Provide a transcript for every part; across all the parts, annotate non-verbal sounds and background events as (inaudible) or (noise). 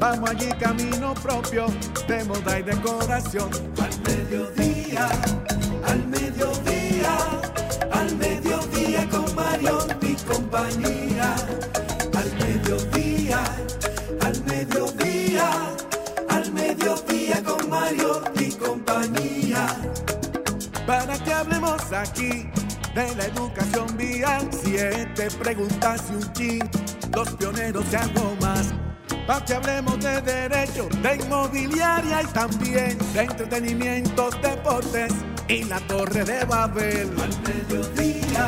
Vamos allí camino propio de moda y decoración. Al mediodía, al mediodía, al mediodía con Mario y compañía. Al mediodía, al mediodía, al mediodía con Mario y compañía para que hablemos aquí de la educación vial. Siete preguntas y un chin, los pioneros y algo más. Para que hablemos de derecho, de inmobiliaria y también de entretenimientos, deportes y la torre de Babel. Al mediodía,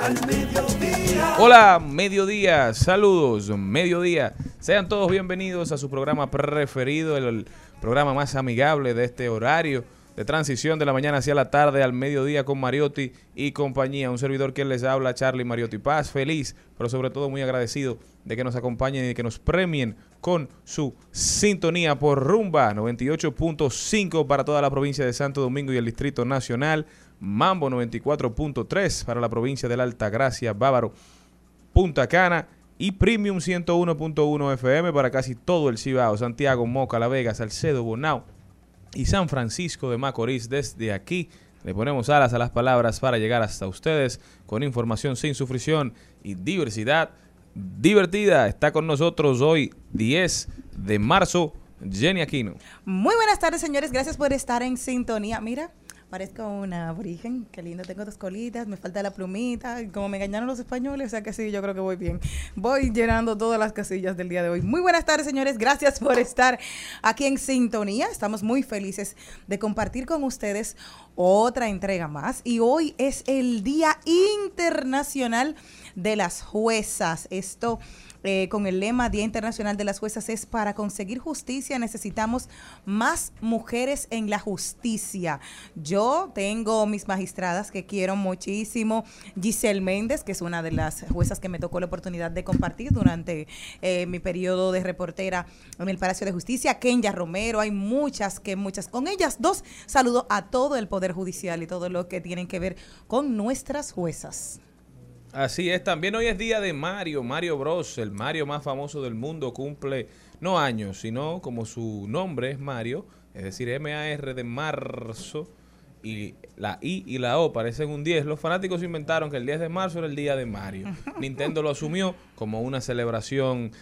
al mediodía. Hola, mediodía, saludos, mediodía. Sean todos bienvenidos a su programa preferido, el programa más amigable de este horario de transición de la mañana hacia la tarde al mediodía con Mariotti y compañía. Un servidor que les habla, Charlie Mariotti Paz, feliz, pero sobre todo muy agradecido de que nos acompañen y de que nos premien con su sintonía por Rumba 98.5 para toda la provincia de Santo Domingo y el Distrito Nacional, Mambo 94.3 para la provincia de la Altagracia, Bávaro, Punta Cana y Premium 101.1 FM para casi todo el Cibao, Santiago, Moca, La Vega, Salcedo, Bonao, y San Francisco de Macorís. Desde aquí le ponemos alas a las palabras para llegar hasta ustedes con información sin sufrición y diversidad divertida. Está con nosotros hoy 10 de marzo Jenny Aquino. Muy buenas tardes, señores. Gracias por estar en sintonía. Mira, parezco una aborigen. Qué lindo, tengo dos colitas, me falta la plumita. Como me engañaron los españoles, o sea que sí, yo creo que voy bien. Voy llenando todas las casillas del día de hoy. Muy buenas tardes, señores. Gracias por estar aquí en sintonía. Estamos muy felices de compartir con ustedes otra entrega más. Y hoy es el Día Internacional de las Juezas. Esto eh, con el lema Día Internacional de las Juezas es para conseguir justicia necesitamos más mujeres en la justicia. Yo tengo mis magistradas que quiero muchísimo. Giselle Méndez, que es una de las juezas que me tocó la oportunidad de compartir durante eh, mi periodo de reportera en el Palacio de Justicia. Kenya Romero, hay muchas que muchas. Con ellas dos saludo a todo el Poder Judicial y todo lo que tienen que ver con nuestras juezas. Así es, también hoy es día de Mario, Mario Bros, el Mario más famoso del mundo, cumple no años, sino como su nombre es Mario, es decir, M-A-R de marzo, y la I y la O parecen un 10. Los fanáticos inventaron que el 10 de marzo era el día de Mario. (laughs) Nintendo lo asumió como una celebración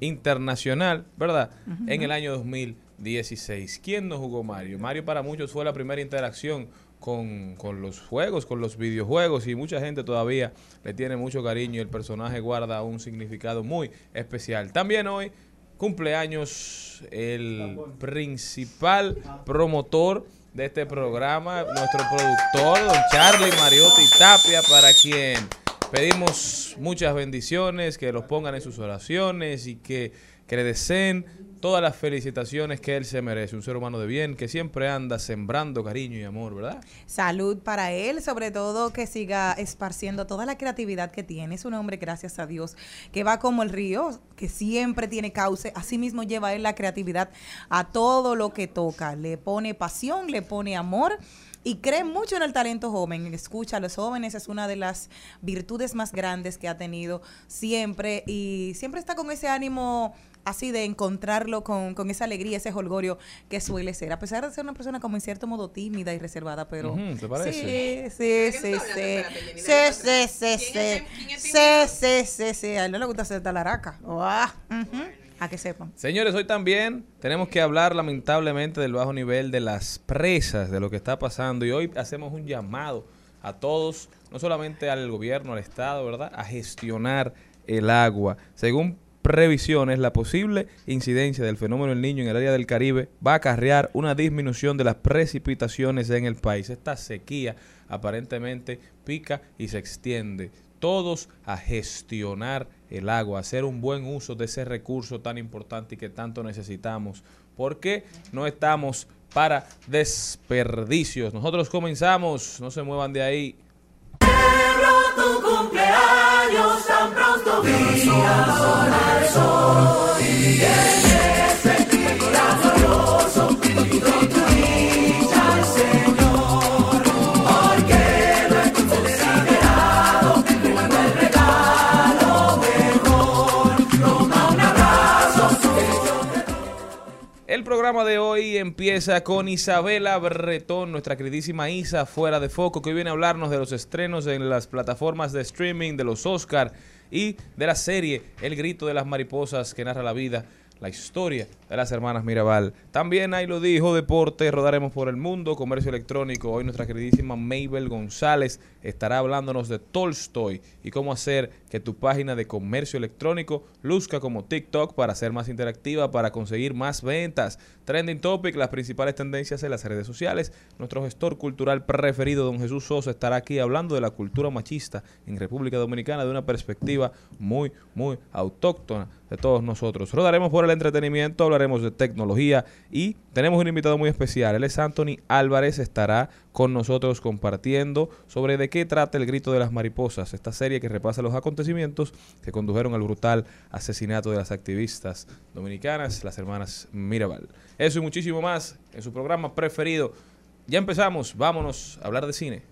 internacional, ¿verdad? En el año 2016. ¿Quién no jugó Mario? Mario para muchos fue la primera interacción con, los juegos, con los videojuegos y mucha gente todavía le tiene mucho cariño y el personaje guarda un significado muy especial. También hoy cumpleaños el principal promotor de este programa, nuestro productor, don Charlie Mariotti Tapia, para quien pedimos muchas bendiciones, que los pongan en sus oraciones y que, que deseen todas las felicitaciones que él se merece. Un ser humano de bien que siempre anda sembrando cariño y amor, ¿verdad? Salud para él, sobre todo que siga esparciendo toda la creatividad que tiene. Es un hombre, gracias a Dios, que va como el río, que siempre tiene cauce. Asimismo lleva él la creatividad a todo lo que toca. Le pone pasión, le pone amor y cree mucho en el talento joven. Escucha a los jóvenes, es una de las virtudes más grandes que ha tenido siempre y siempre está con ese ánimo así de encontrarlo con, con esa alegría, ese holgorio que suele ser. A pesar de ser una persona como en cierto modo tímida y reservada, pero... Uh -huh, ¿Te parece? Sí, sí, sí, sí. Sí, sí, sí, sí. Sí, sí, sí, sí. A él no le gusta hacer talaraca. Ah, uh -huh. A que sepan. Señores, hoy también tenemos que hablar lamentablemente del bajo nivel de las presas, de lo que está pasando. Y hoy hacemos un llamado a todos, no solamente al gobierno, al Estado, ¿verdad? A gestionar el agua. Según previsiones, la posible incidencia del fenómeno del niño en el área del Caribe va a acarrear una disminución de las precipitaciones en el país. Esta sequía aparentemente pica y se extiende. Todos a gestionar el agua, hacer un buen uso de ese recurso tan importante y que tanto necesitamos. Porque no estamos para desperdicios. Nosotros comenzamos, no se muevan de ahí años tan pronto vi adorar soy. Y en este día glorioso, programa de hoy empieza con Isabela Bretón, nuestra queridísima Isa fuera de foco, que hoy viene a hablarnos de los estrenos en las plataformas de streaming, de los Oscar y de la serie El grito de las mariposas que narra la vida, la historia de las hermanas Mirabal. También ahí lo dijo, deporte, rodaremos por el mundo, comercio electrónico. Hoy nuestra queridísima Mabel González estará hablándonos de Tolstoy y cómo hacer que tu página de comercio electrónico luzca como TikTok para ser más interactiva, para conseguir más ventas. Trending Topic, las principales tendencias en las redes sociales. Nuestro gestor cultural preferido, don Jesús Sosa, estará aquí hablando de la cultura machista en República Dominicana de una perspectiva muy, muy autóctona de todos nosotros. Rodaremos por el entretenimiento, hablaremos de tecnología y tenemos un invitado muy especial. Él es Anthony Álvarez, estará con nosotros compartiendo sobre de qué trata el grito de las mariposas, esta serie que repasa los acontecimientos que condujeron al brutal asesinato de las activistas dominicanas, las hermanas Mirabal. Eso y muchísimo más en su programa preferido. Ya empezamos, vámonos a hablar de cine.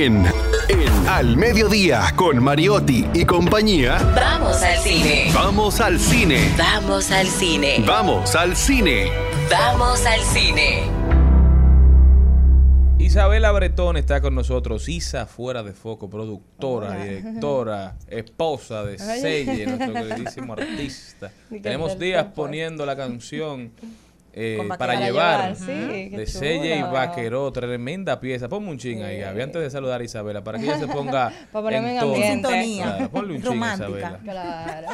En, en Al Mediodía con Mariotti y compañía, Vamos al cine. vamos al cine. Vamos al cine. Vamos al cine. Vamos al cine. Isabela Bretón está con nosotros, Isa fuera de foco, productora, directora, esposa de Selle, nuestro (laughs) queridísimo artista. Tenemos días tiempo. poniendo la canción eh, para Vaqueró. llevar, Para llevar, sí, de Selle y. Vaqueró, tremenda pieza. Ponme un ching ahí, Gaby, antes de saludar a Isabela, para que ella se (laughs) ponga Para ponerme en ambiente. Sintonía. Claro, ponle un ching, Romántica. Isabela. Claro.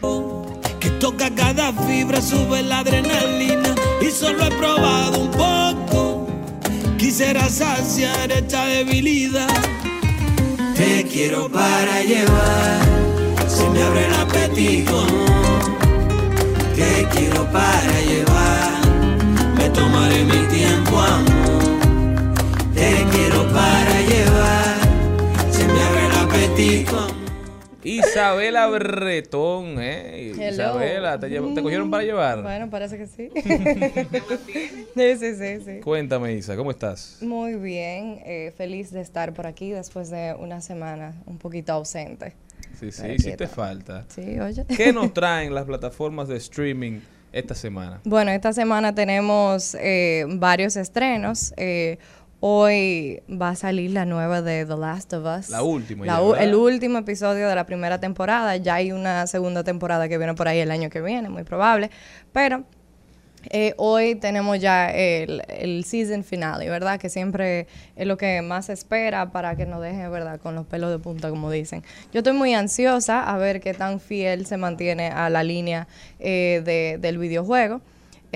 (laughs) que toca cada fibra, sube la adrenalina y solo he probado un poco. Quisiera saciar esta debilidad. Te quiero para llevar, se me abre el apetito. Te quiero para llevar, me tomaré mi tiempo, amor. Te quiero para llevar, se me abre el apetito. Isabela Bretón, eh. Hello. Isabela, ¿te, llevo- ¿te cogieron para llevar? Bueno, parece que sí. (laughs) sí, sí, sí, sí. Cuéntame, Isa, ¿cómo estás? Muy bien, eh, feliz de estar por aquí después de una semana un poquito ausente. Sí, sí, Pero sí te quieta. falta. Sí, oye. ¿Qué nos (laughs) traen las plataformas de streaming esta semana? Bueno, esta semana tenemos eh, varios estrenos. Eh, hoy va a salir la nueva de The Last of Us. La última La ya, el último episodio de la primera temporada. Ya hay una segunda temporada que viene por ahí el año que viene, muy probable. Pero eh, hoy tenemos ya el, el season finale, ¿verdad? Que siempre es lo que más se espera para que nos deje, ¿verdad? Con los pelos de punta, como dicen. Yo estoy muy ansiosa a ver qué tan fiel se mantiene a la línea eh, de- del videojuego.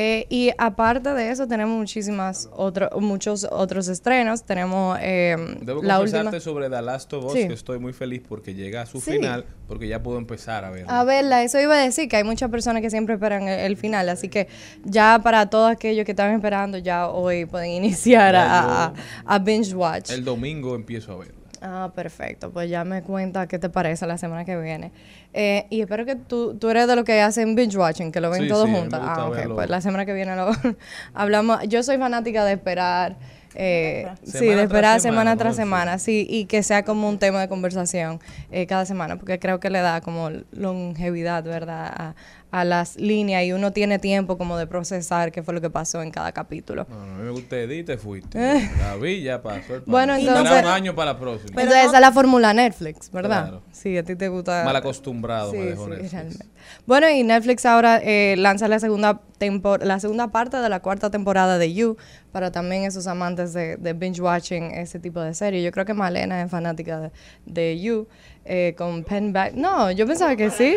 Eh, y aparte de eso, tenemos muchísimas otros muchos otros estrenos. Tenemos eh, Debo la última. sobre The Last of Us Sí. que estoy muy feliz porque llega a su Sí. final, porque ya puedo empezar a verlo. A verla, eso iba a decir que hay muchas personas que siempre esperan el, el final, así que ya para todos aquellos que estaban esperando, ya hoy pueden (laughs) iniciar a, a- a binge watch. El domingo empiezo a verla. Ah, perfecto. Pues ya me cuenta qué te parece la semana que viene. Eh, y espero que tú, tú eres de los que hacen binge watching, que lo ven Sí, todos sí, juntos. Ah, ok. verlo. Pues la semana que viene lo (laughs) hablamos. Yo soy fanática de esperar. eh, sí, Semana de tras esperar semana, semana ¿no? tras semana, sí, y que sea como un tema de conversación eh, cada semana, porque creo que le da como longevidad, ¿verdad? A, a las líneas y uno tiene tiempo como de procesar qué fue lo que pasó en cada capítulo. No, no, a mí me gusta Edith, te fuiste. La vi, ya pasó el (laughs) Bueno, entonces- un año para la próxima. Pero Entonces no- esa es la fórmula Netflix, ¿verdad? Claro. Sí, a ti te gusta. Mal acostumbrado me dejó Netflix. realmente. Bueno, y Netflix ahora eh, lanza la segunda tempor la segunda parte de la cuarta temporada de You para también esos amantes de, de binge watching ese tipo de serie. Yo creo que Malena es fanática de, de You eh, con Penn Back. No, yo pensaba que sí.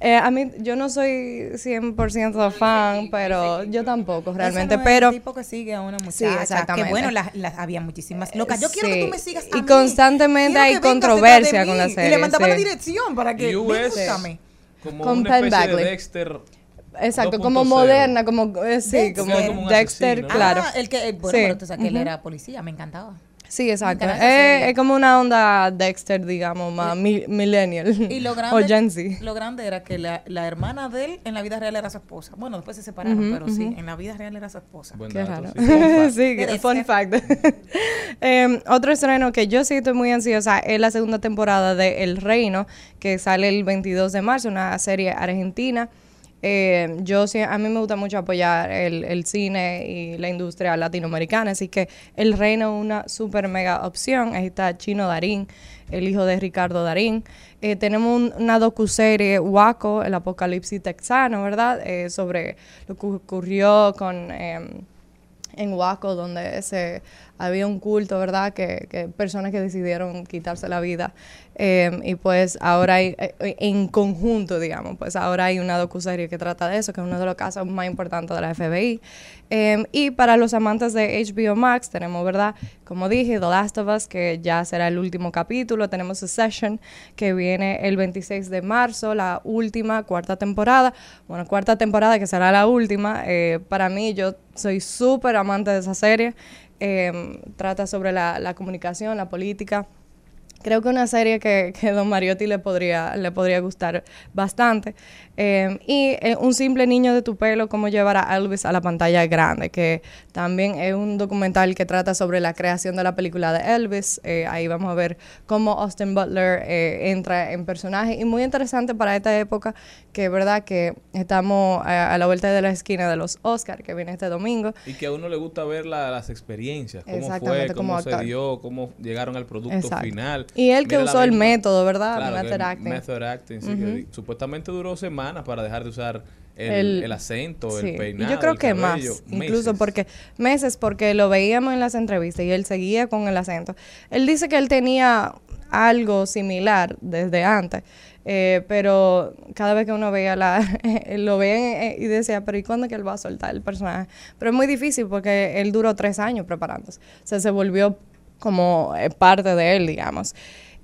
Eh, a mí, yo no soy 100% fan, pero yo tampoco realmente. Ese no es pero el tipo que sigue a una muchacha. exactamente. Que bueno, las, las- había muchísimas locas. Yo quiero que tú me sigas a Y mí. constantemente Quiero hay controversia con la mí. Y serie, le mandaba sí. la dirección para que búscame. como Con una especie de Dexter. exacto, como 2.0. moderna, como eh, sí, Dexter. como Dexter, claro. Ah, el que, eh, bueno, Sí. pero tú sabes que él era policía, me encantaba. Sí, exacto. Es, es como una onda Dexter, digamos, más mi- millennial. Y lo (laughs) o grande, Gen Z. lo grande era que la, la hermana de él en la vida real era su esposa. Bueno, después se separaron, pero sí, en la vida real era su esposa. Buen Qué dato, raro. sí. Fun fact. (laughs) sí, fun fact. (laughs) Em, otro estreno que yo sí estoy muy ansiosa es la segunda temporada de El Reino, que sale el 22 de marzo, una serie argentina. Eh, yo a mí me gusta mucho apoyar el, cine y la industria latinoamericana, así que El Reino es una super mega opción. Ahí está Chino Darín, el hijo de Ricardo Darín. Eh, tenemos un- una docuserie Waco, el apocalipsis texano, ¿verdad? Eh, sobre lo que ocurrió con... em, en Huaco, donde se había un culto, ¿verdad? Que, que personas que decidieron quitarse la vida. Eh, y pues ahora hay, eh, eh, en conjunto, digamos, pues ahora hay una docuserie que trata de eso, que es uno de los casos más importantes de la FBI. Eh, y para los amantes de HBO Max, tenemos, ¿verdad? Como dije, The Last of Us, que ya será el último capítulo. Tenemos Succession, que viene el 26 de marzo, la última, cuarta temporada. Bueno, cuarta temporada que será la última. Eh, para mí, yo soy súper amante de esa serie. Eh, trata sobre la, la comunicación, la política. Creo que una serie que, que Don Mariotti le podría, le podría gustar bastante. Eh, y eh, Un simple niño de tu pelo, cómo llevar a Elvis a la pantalla grande, que también es un documental que trata sobre la creación de la película de Elvis. Eh, ahí vamos a ver cómo Austin Butler eh, entra en personaje. Y muy interesante para esta época, que es verdad que estamos a, a la vuelta de la esquina de los Oscars, que viene este domingo. Y que a uno le gusta ver la- las experiencias, cómo fue, cómo se dio, cómo llegaron al producto Exacto. final. Y él que usó el método, ¿verdad? Claro, Method acting. method acting, sí, que di- supuestamente duró semanas para dejar de usar el, El- el acento, Sí, el y peinado, yo creo el que cabello, más, incluso meses. porque meses, porque lo veíamos en las entrevistas y él seguía con el acento. Él dice que él tenía algo similar desde antes, eh, pero cada vez que uno veía la, (laughs) lo veía y decía, pero ¿y cuándo es que él va a soltar el personaje? Pero es muy difícil porque él duró tres años preparándose, o sea, se volvió como eh, parte de él, digamos.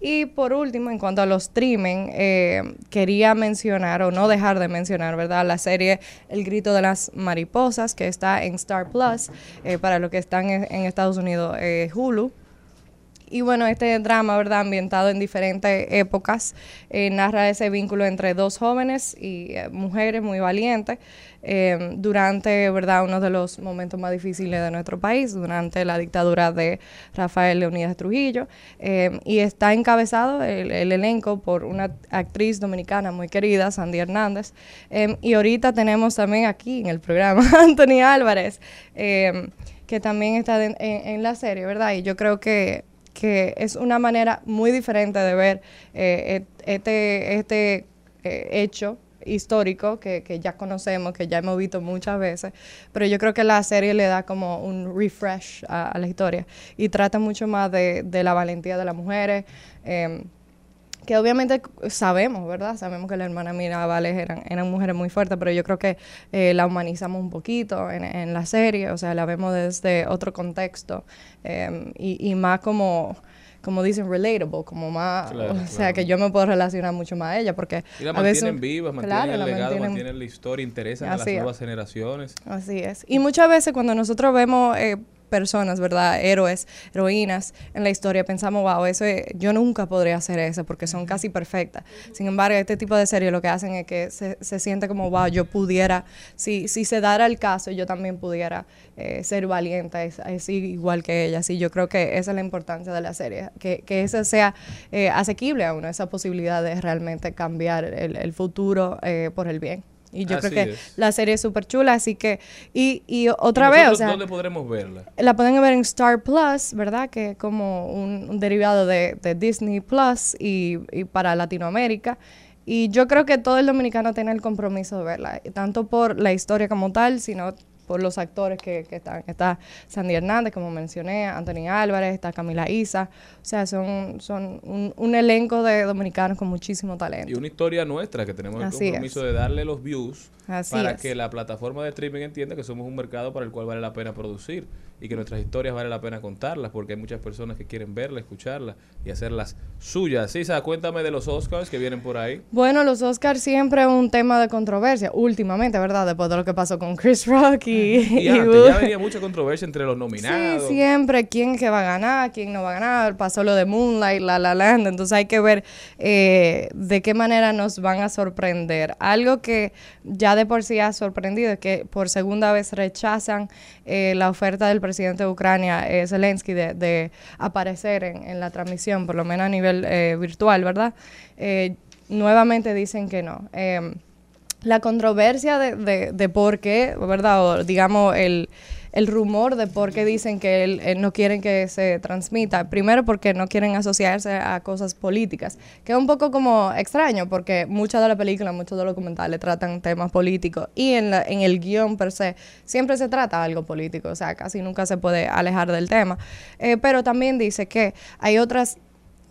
Y por último, en cuanto a los streaming, eh, quería mencionar o no dejar de mencionar, ¿verdad? La serie El Grito de las Mariposas, que está en Star Plus, eh, para los que están en, en Estados Unidos, eh, Hulu. Y bueno, este drama, ¿verdad? Ambientado en diferentes épocas, eh, narra ese vínculo entre dos jóvenes y eh, mujeres muy valientes eh, durante, ¿verdad? Uno de los momentos más difíciles de nuestro país, durante la dictadura de Rafael Leonidas Trujillo. Y está encabezado el, el elenco por una actriz dominicana muy querida, Sandy Hernández. Y ahorita tenemos también aquí en el programa (laughs) Anthony Álvarez, que también está de- en, en la serie, ¿verdad? Y yo creo que que es una manera muy diferente de ver eh, este, este eh, hecho histórico que, que ya conocemos, que ya hemos visto muchas veces, pero yo creo que la serie le da como un refresh a, la historia y trata mucho más de, de la valentía de las mujeres. em, que obviamente sabemos, ¿verdad? Sabemos que la hermana Mirabales eran, eran mujeres muy fuertes, pero yo creo que eh, la humanizamos un poquito en, en la serie, o sea, la vemos desde otro contexto eh, y, y más como como dicen, relatable, como más, Claro, o sea, claro. que yo me puedo relacionar mucho más a ella, porque Y la a veces... mantienen vivas, mantienen Claro, el la legado, mantienen- mantienen la historia, interesan a las es. nuevas generaciones. Así es. Y muchas veces cuando nosotros vemos eh, personas, ¿verdad? Héroes, heroínas en la historia, pensamos, wow, eso es- yo nunca podría hacer eso porque son casi perfectas. Sin embargo, este tipo de series lo que hacen es que se, se siente como, wow, yo pudiera, si, si se dara el caso, yo también pudiera eh, ser valiente, es- igual que ella. Sí, yo creo que esa es la importancia de la serie, que, que esa sea eh, asequible a uno, esa posibilidad de realmente cambiar el, el futuro eh, por el bien. Y yo Así creo que es. la serie es súper chula, así que, y, y otra ¿Y vez, o sea, ¿Dónde podremos verla? la pueden ver en Star Plus, ¿verdad? Que es como un, un derivado de, de Disney Plus y, y para Latinoamérica. Y yo creo que todo el dominicano tiene el compromiso de verla, tanto por la historia como tal, sino por los actores que, que están. Está Sandy Hernández, como mencioné, Anthony Álvarez, está Camila Isa. O sea, son, son un, un elenco de dominicanos con muchísimo talento. Y una historia nuestra que tenemos el Así compromiso es. de darle los views Así para es. que la plataforma de streaming entienda que somos un mercado para el cual vale la pena producir y que nuestras historias vale la pena contarlas porque hay muchas personas que quieren verlas, escucharlas y hacerlas suyas. Sisa, cuéntame de los Oscars que vienen por ahí. Bueno, los Oscars siempre un tema de controversia, últimamente, ¿verdad? Después de lo que pasó con Chris Rock y, (laughs) Y y antes Wood. ya venía mucha controversia entre los nominados. Sí, siempre, quién que va a ganar, quién no va a ganar. Pasó lo de Moonlight, La La Land, entonces hay que ver eh, de qué manera nos van a sorprender. Algo que ya de por sí ha sorprendido que por segunda vez rechazan eh, la oferta del presidente de Ucrania, eh, Zelensky, de, aparecer en, la transmisión, por lo menos a nivel eh, virtual, ¿verdad? Nuevamente dicen que no. La controversia de, de, de por qué, ¿verdad? O digamos, el, el rumor de por qué dicen que él, eh, no quieren que se transmita. Primero porque no quieren asociarse a cosas políticas, que es un poco como extraño, porque muchas de las películas, muchos de los documentales tratan temas políticos y en, la- en el guion per se siempre se trata algo político, o sea, casi nunca se puede alejar del tema. Eh, pero también dice que hay otras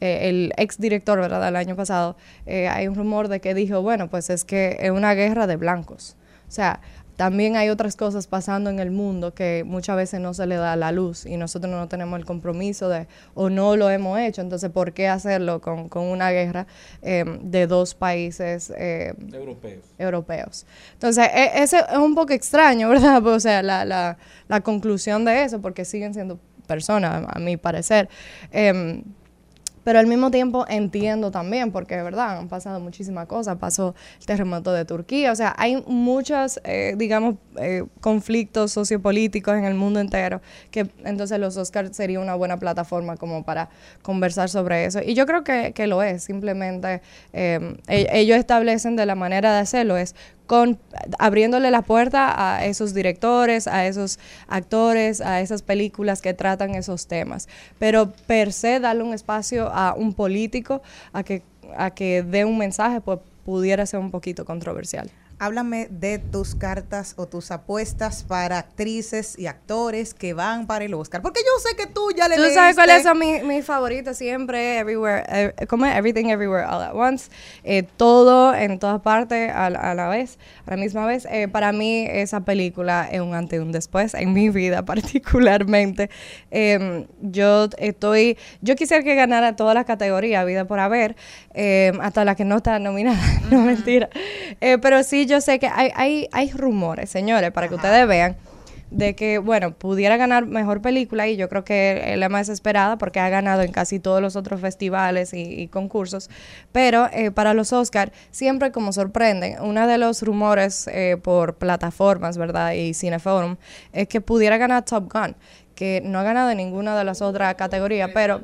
eh, el ex director, ¿verdad? Del año pasado, hay un rumor de que dijo, bueno, pues es que es una guerra de blancos. O sea, también hay otras cosas pasando en el mundo que muchas veces no se le da la luz y nosotros no tenemos el compromiso de, o no lo hemos hecho, entonces, ¿por qué hacerlo con, con una guerra eh, de dos países? eh, Europeos. europeos. Entonces, e- ese es un poco extraño, (laughs) ¿verdad? O sea, la, la, la conclusión de eso, porque siguen siendo personas, a mi parecer. Em, pero al mismo tiempo entiendo también, porque de verdad han pasado muchísimas cosas. Pasó el terremoto de Turquía, o sea, hay muchos, eh, digamos, eh, conflictos sociopolíticos en el mundo entero, que entonces los Oscars sería una buena plataforma como para conversar sobre eso. Y yo creo que, que lo es, simplemente eh, e- ellos establecen de la manera de hacerlo, es con abriéndole la puerta a esos directores, a esos actores, a esas películas que tratan esos temas. Pero per se darle un espacio a un político a que a que dé un mensaje pues pudiera ser un poquito controversial. Háblame de tus cartas o tus apuestas para actrices y actores que van para el Oscar. Porque yo sé que tú ya le ¿Tú sabes leíste- cuáles son mis favoritos siempre? Everywhere, eh, ¿cómo es? Everything Everywhere All at Once. Eh, todo en todas partes a, la- a la vez, a la misma vez. Eh, para mí esa película es un antes y un después en mi vida (laughs) particularmente. Eh, yo estoy, yo quisiera que ganara todas las categorías, vida por haber, eh, hasta la que no está nominada, (laughs) no mentira. Eh, pero sí, yo sé que hay, hay, hay rumores, señores, para que ustedes vean de que, bueno, pudiera ganar mejor película y yo creo que es la más esperada porque ha ganado en casi todos los otros festivales y, y concursos, pero eh, para los Oscar siempre como sorprenden, uno de los rumores eh, por plataformas, ¿verdad? Y Cineforum es que pudiera ganar Top Gun, que no ha ganado en ninguna de las otras categorías, pero...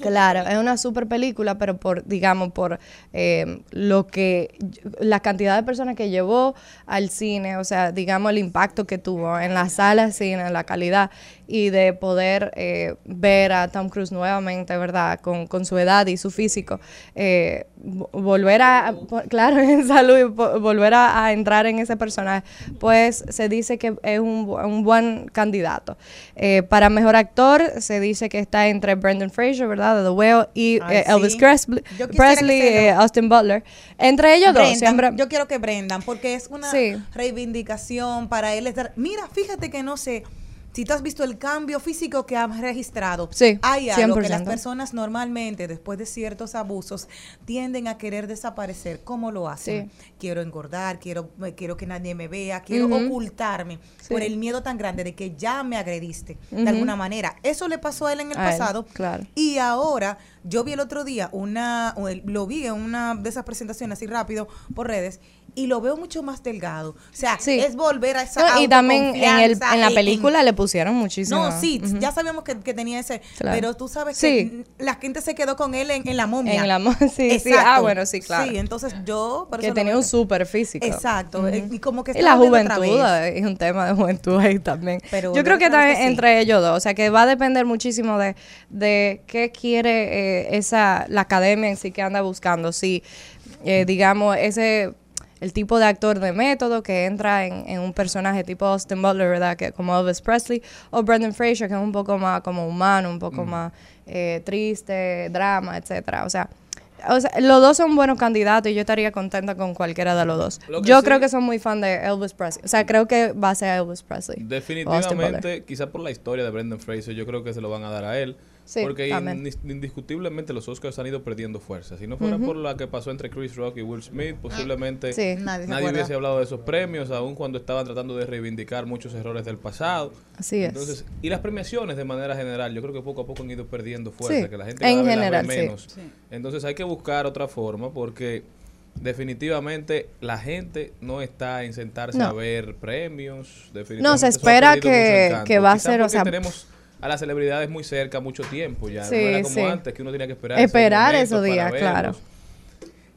Claro, es una super película, pero por, digamos, por eh, lo que, la cantidad de personas que llevó al cine, o sea, digamos, el impacto que tuvo en la sala de cine, en la calidad, y de poder eh, ver a Tom Cruise nuevamente, ¿verdad? Con, con su edad y su físico, eh, vo- volver a, claro, (laughs) en salud, volver a, a entrar en ese personaje, pues se dice que es un, un buen candidato. Eh, para mejor actor se dice que está entre Brendan Fraser, ¿verdad? ¿Verdad? De The Whale y Ay, eh, Elvis sí. Presley, Presley eh, Austin Butler. Entre ellos dos, Brendan, siempre. Yo quiero que Brendan, porque es una Sí. reivindicación para él estar. Mira, fíjate que no sé. Si tú has visto el cambio físico que ha registrado, Sí, hay algo que las 100%. personas normalmente, después de ciertos abusos, tienden a querer desaparecer. ¿Cómo lo hacen? Quiero engordar, quiero, quiero que nadie me vea, quiero ocultarme Sí. por el miedo tan grande de que ya me agrediste de alguna manera. Eso le pasó a él en el A él, pasado. claro. Y ahora, yo vi el otro día una, lo vi en una de esas presentaciones así rápido por redes y lo veo mucho más delgado. O sea, Sí. es volver a esa No, y también en, el, en la en- película le pusieron muchísimo. no, sí, ya sabíamos que, que tenía ese, Claro. pero tú sabes Sí. que la gente se quedó con él en, en la momia. En la mo- (laughs) sí, sí. Ah, bueno, sí, claro. Sí, entonces yo... por que tenía un súper físico. Exacto, y como que y la juventud, es un tema de juventud ahí también. Pero Yo creo que también que entre ellos dos, o sea, que va a depender muchísimo de, de qué quiere eh, esa la academia en sí que anda buscando. Si, eh, digamos, ese el tipo de actor de método que entra en, en un personaje tipo Austin Butler, ¿verdad? Que como Elvis Presley, o Brendan Fraser, que es un poco más como humano, un poco más eh, triste, drama, etcétera. O sea, o sea, los dos son buenos candidatos y yo estaría contenta con cualquiera de los dos. Lo Yo sí- creo que son muy fan de Elvis Presley. O sea, creo que va a ser Elvis Presley. Definitivamente, quizás por la historia de Brendan Fraser, yo creo que se lo van a dar a él. Sí, porque también. indiscutiblemente los Oscars han ido perdiendo fuerza. Si no fuera por la que pasó entre Chris Rock y Will Smith, posiblemente Sí. Nadie hubiese hablado de esos premios, aun cuando estaban tratando de reivindicar muchos errores del pasado. Así es. Entonces, y las premiaciones de manera general, yo creo que poco a poco han ido perdiendo fuerza, Sí, que la gente en cada vez las ve general, sí. menos. Entonces hay que buscar otra forma porque definitivamente la gente no está en sentarse No. a ver premios. Definitivamente No, se espera que- que va a ser, o sea, tenemos a las celebridades muy cerca mucho tiempo ya. Sí, no era como sí. antes que uno tenía que esperar. esos Esperar esos días, claro.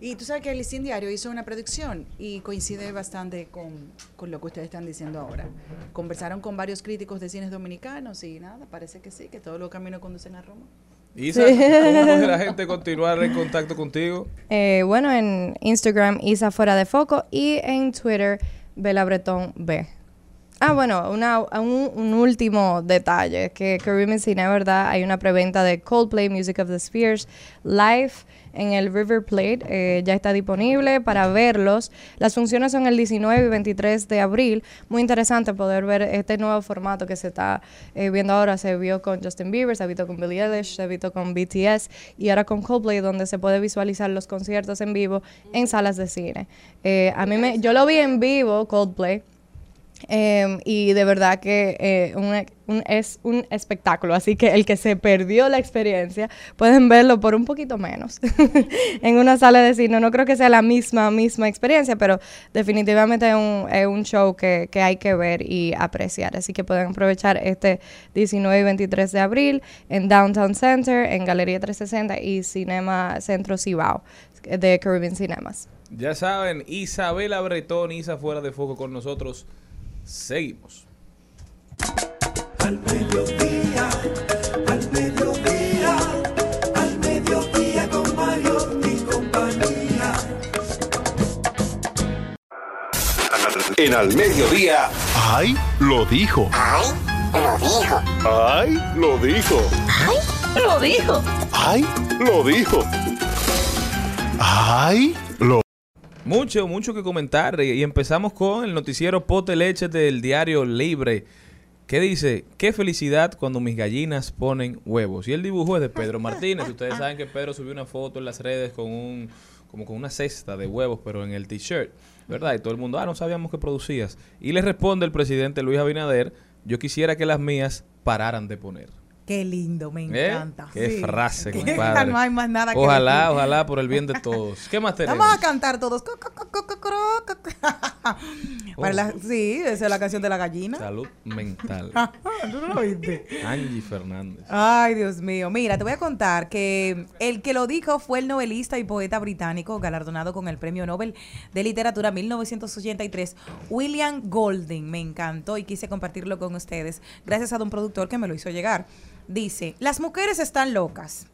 Y tú sabes que el Listín Diario hizo una predicción y coincide bastante con, con lo que ustedes están diciendo ahora. Conversaron con varios críticos de cines dominicanos y nada, parece que sí, que todos los caminos conducen a Roma. Isa, ¿cómo puede la gente continuar en contacto contigo? Eh, bueno, en Instagram, Isa Fuera de Foco. Y en Twitter, Bela Bretón B. Ah, bueno, un último detalle, que Caribbean Cine, ¿verdad? Hay una preventa de Coldplay Music of the Spheres live en el River Plate. eh, ya está disponible para verlos. Las funciones son el 19 y 23 de abril. Muy interesante poder ver este nuevo formato que se está eh, viendo ahora. Se vio con Justin Bieber, se ha visto con Billie Eilish, se ha visto con BTS y ahora con Coldplay, donde se puede visualizar los conciertos en vivo en salas de cine. Eh, a mí me, yo lo vi en vivo, Coldplay. Em, y de verdad que eh, un- un- es un espectáculo, así que el que se perdió la experiencia pueden verlo por un poquito menos (laughs) en una sala de cine. No creo que sea la misma misma experiencia, pero definitivamente es un, es un show que, que hay que ver y apreciar. Así que pueden aprovechar este 19 y 23 de abril en Downtown Center, en Galería 360 y Cinema Centro Cibao de Caribbean Cinemas. Ya saben, Isabela Bretón, Isa fuera de foco con nosotros. Seguimos. Al mediodía, al mediodía, al mediodía con Mario y compañía. En al mediodía. ¡Ay! Lo dijo. ¡Ay! Lo dijo. ¡Ay! Lo dijo. Lo dijo. ¡Ay! Lo dijo. ¡Ay! Mucho, mucho que comentar. Y y empezamos con el noticiero Pote Leche del diario Libre. Que dice, qué felicidad cuando mis gallinas ponen huevos. Y el dibujo es de Pedro Martínez. Ustedes (laughs) saben que Pedro subió una foto en las redes con un, como con una cesta de huevos, pero en el t-shirt. ¿Verdad? Y todo el mundo, ah, no sabíamos que producías. Y le responde el presidente Luis Abinader, yo quisiera que las mías pararan de poner. Qué lindo, me ¿Eh? encanta. Qué Sí. frase, Que compadre. (laughs) no hay más nada que Ojalá, decir. ojalá por el bien de todos. ¿Qué más tenemos? Vamos a cantar todos. Para la- sí, esa es la canción de la gallina. Salud mental. (laughs) ¿Tú no lo oíste? Angie Fernández. Ay, Dios mío. Mira, te voy a contar que el que lo dijo fue el novelista y poeta británico galardonado con el Premio Nobel de Literatura 1983, William Golding. Me encantó y quise compartirlo con ustedes, gracias a un productor que me lo hizo llegar. Dice, las mujeres están locas.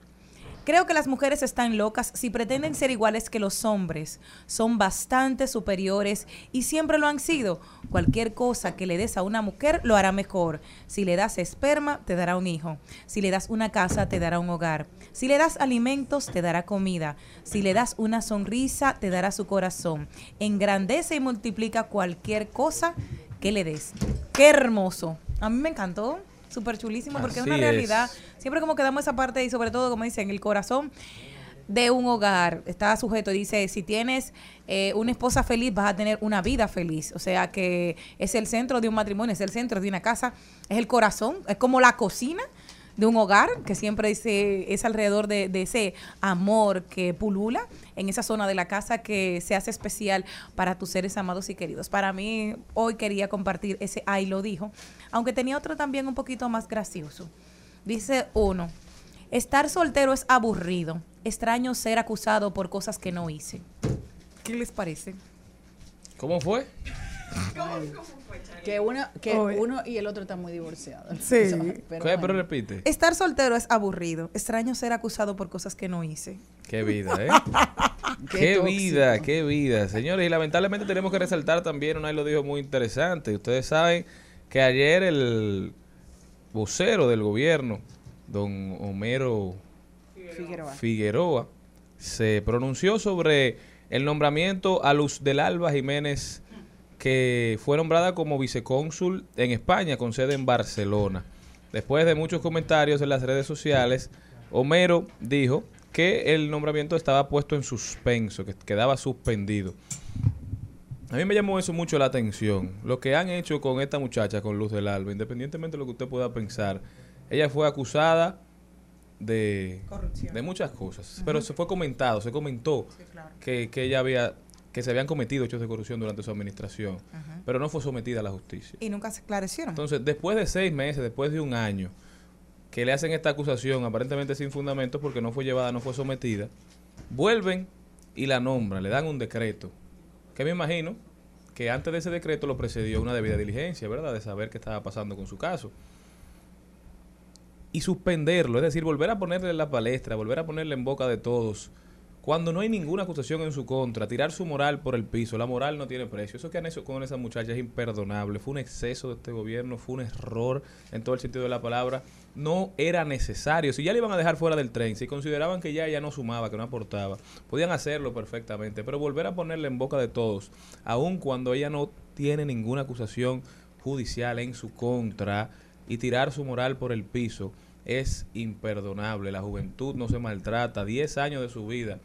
Creo que las mujeres están locas si pretenden ser iguales que los hombres. Son bastante superiores y siempre lo han sido. Cualquier cosa que le des a una mujer lo hará mejor. Si le das esperma, te dará un hijo. Si le das una casa, te dará un hogar. Si le das alimentos, te dará comida. Si le das una sonrisa, te dará su corazón. Engrandece y multiplica cualquier cosa que le des. Qué hermoso. A mí me encantó. Súper chulísimo porque es una es. realidad. Siempre como que damos esa parte y sobre todo, como dicen, el corazón de un hogar está sujeto. Dice, si tienes eh, una esposa feliz, vas a tener una vida feliz. O sea que es el centro de un matrimonio, es el centro de una casa, es el corazón, es como la cocina de un hogar que siempre dice, es alrededor de, de ese amor que pulula en esa zona de la casa que se hace especial para tus seres amados y queridos. Para mí, hoy quería compartir ese ay lo dijo, aunque tenía otro también un poquito más gracioso. Dice uno, estar soltero es aburrido, extraño ser acusado por cosas que no hice. ¿Qué les parece? ¿Cómo fue? Que uno, que uno y el otro están muy divorciados. Sí. (laughs) Pero repite. Estar soltero es aburrido, extraño ser acusado por cosas que no hice. Qué vida, ¿eh? (laughs) Qué vida, qué vida. Señores, y lamentablemente tenemos que resaltar también, una vez lo dijo muy interesante. Ustedes saben que ayer el vocero del gobierno, don Homero Figueroa. Figueroa, se pronunció sobre el nombramiento a Luz del Alba Jiménez, que fue nombrada como vicecónsul en España, con sede en Barcelona. Después de muchos comentarios en las redes sociales, Homero dijo que el nombramiento estaba puesto en suspenso, que quedaba suspendido. A mí me llamó eso mucho la atención. Lo que han hecho con esta muchacha, con Luz del Alba, independientemente de lo que usted pueda pensar, ella fue acusada de, de muchas cosas. Pero se fue comentado, se comentó que, que ella había, que se habían cometido hechos de corrupción durante su administración, pero no fue sometida a la justicia. Y nunca se esclarecieron. Entonces, después de seis meses, después de un año, que le hacen esta acusación aparentemente sin fundamentos porque no fue llevada, no fue sometida, vuelven y la nombran, le dan un decreto, que me imagino que antes de ese decreto lo precedió una debida diligencia, ¿verdad? De saber qué estaba pasando con su caso. Y suspenderlo, es decir, volver a ponerle en la palestra, volver a ponerle en boca de todos, cuando no hay ninguna acusación en su contra, tirar su moral por el piso, la moral no tiene precio. Eso que han hecho con esa muchacha es imperdonable, fue un exceso de este gobierno, fue un error en todo el sentido de la palabra, no era necesario. Si ya le iban a dejar fuera del tren, si consideraban que ya ella no sumaba, que no aportaba, podían hacerlo perfectamente, pero volver a ponerle en boca de todos, aun cuando ella no tiene ninguna acusación judicial en su contra y tirar su moral por el piso es imperdonable. La juventud no se maltrata, 10 años de su vida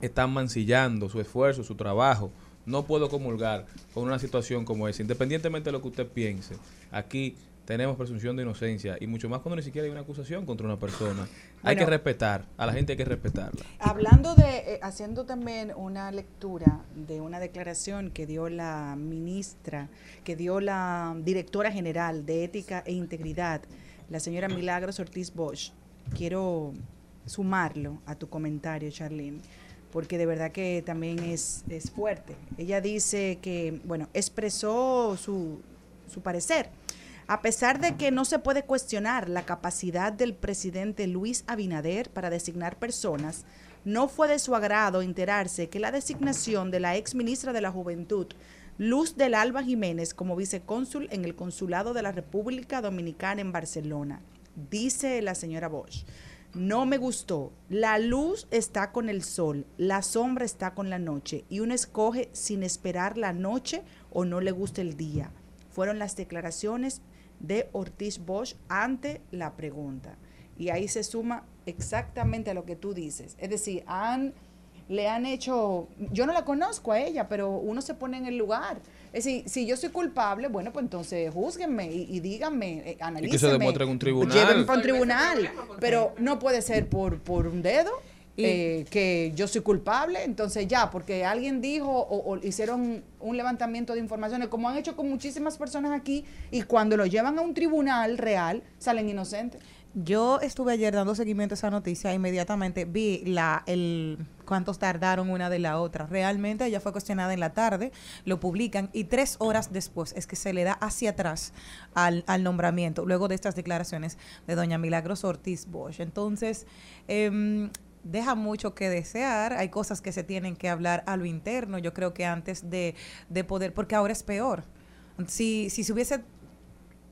están mancillando su esfuerzo, su trabajo. No puedo comulgar con una situación como esa, independientemente de lo que usted piense. Aquí tenemos presunción de inocencia y mucho más cuando ni siquiera hay una acusación contra una persona. hay que respetar, a la gente hay que respetarla. Hablando de, eh, haciendo también una lectura de una declaración que dio la ministra, que dio la directora general de Ética e Integridad, la señora Milagros Ortiz Bosch, quiero sumarlo a tu comentario, Charlene, porque de verdad que también es, es fuerte. Ella dice que, bueno, expresó su, su parecer. A pesar de que no se puede cuestionar la capacidad del presidente Luis Abinader para designar personas, no fue de su agrado enterarse que la designación de la ex ministra de la Juventud, Luz del Alba Jiménez, como vicecónsul en el Consulado de la República Dominicana en Barcelona, dice la señora Bosch. No me gustó. La luz está con el sol, la sombra está con la noche y uno escoge sin esperar la noche o no le gusta el día. Fueron las declaraciones de Ortiz Bosch ante la pregunta. Y ahí se suma exactamente a lo que tú dices. Es decir, han, le han hecho, yo no la conozco a ella, pero uno se pone en el lugar. Es decir, si yo soy culpable, bueno, pues entonces júzguenme y, y díganme, eh, analícenme. demuestre en un tribunal. Llévenme para un tribunal. Pero no puede ser por, por un dedo. Y- eh, que yo soy culpable, entonces ya, porque alguien dijo o, o hicieron un levantamiento de informaciones, como han hecho con muchísimas personas aquí, y cuando lo llevan a un tribunal real, salen inocentes. Yo estuve ayer dando seguimiento a esa noticia, inmediatamente vi la el cuántos tardaron una de la otra. Realmente ella fue cuestionada en la tarde, lo publican y tres horas después es que se le da hacia atrás al, al nombramiento, luego de estas declaraciones de doña Milagros Ortiz Bosch. Entonces, em, deja mucho que desear, hay cosas que se tienen que hablar a lo interno, yo creo que antes de, de poder, porque ahora es peor. Si, si se hubiese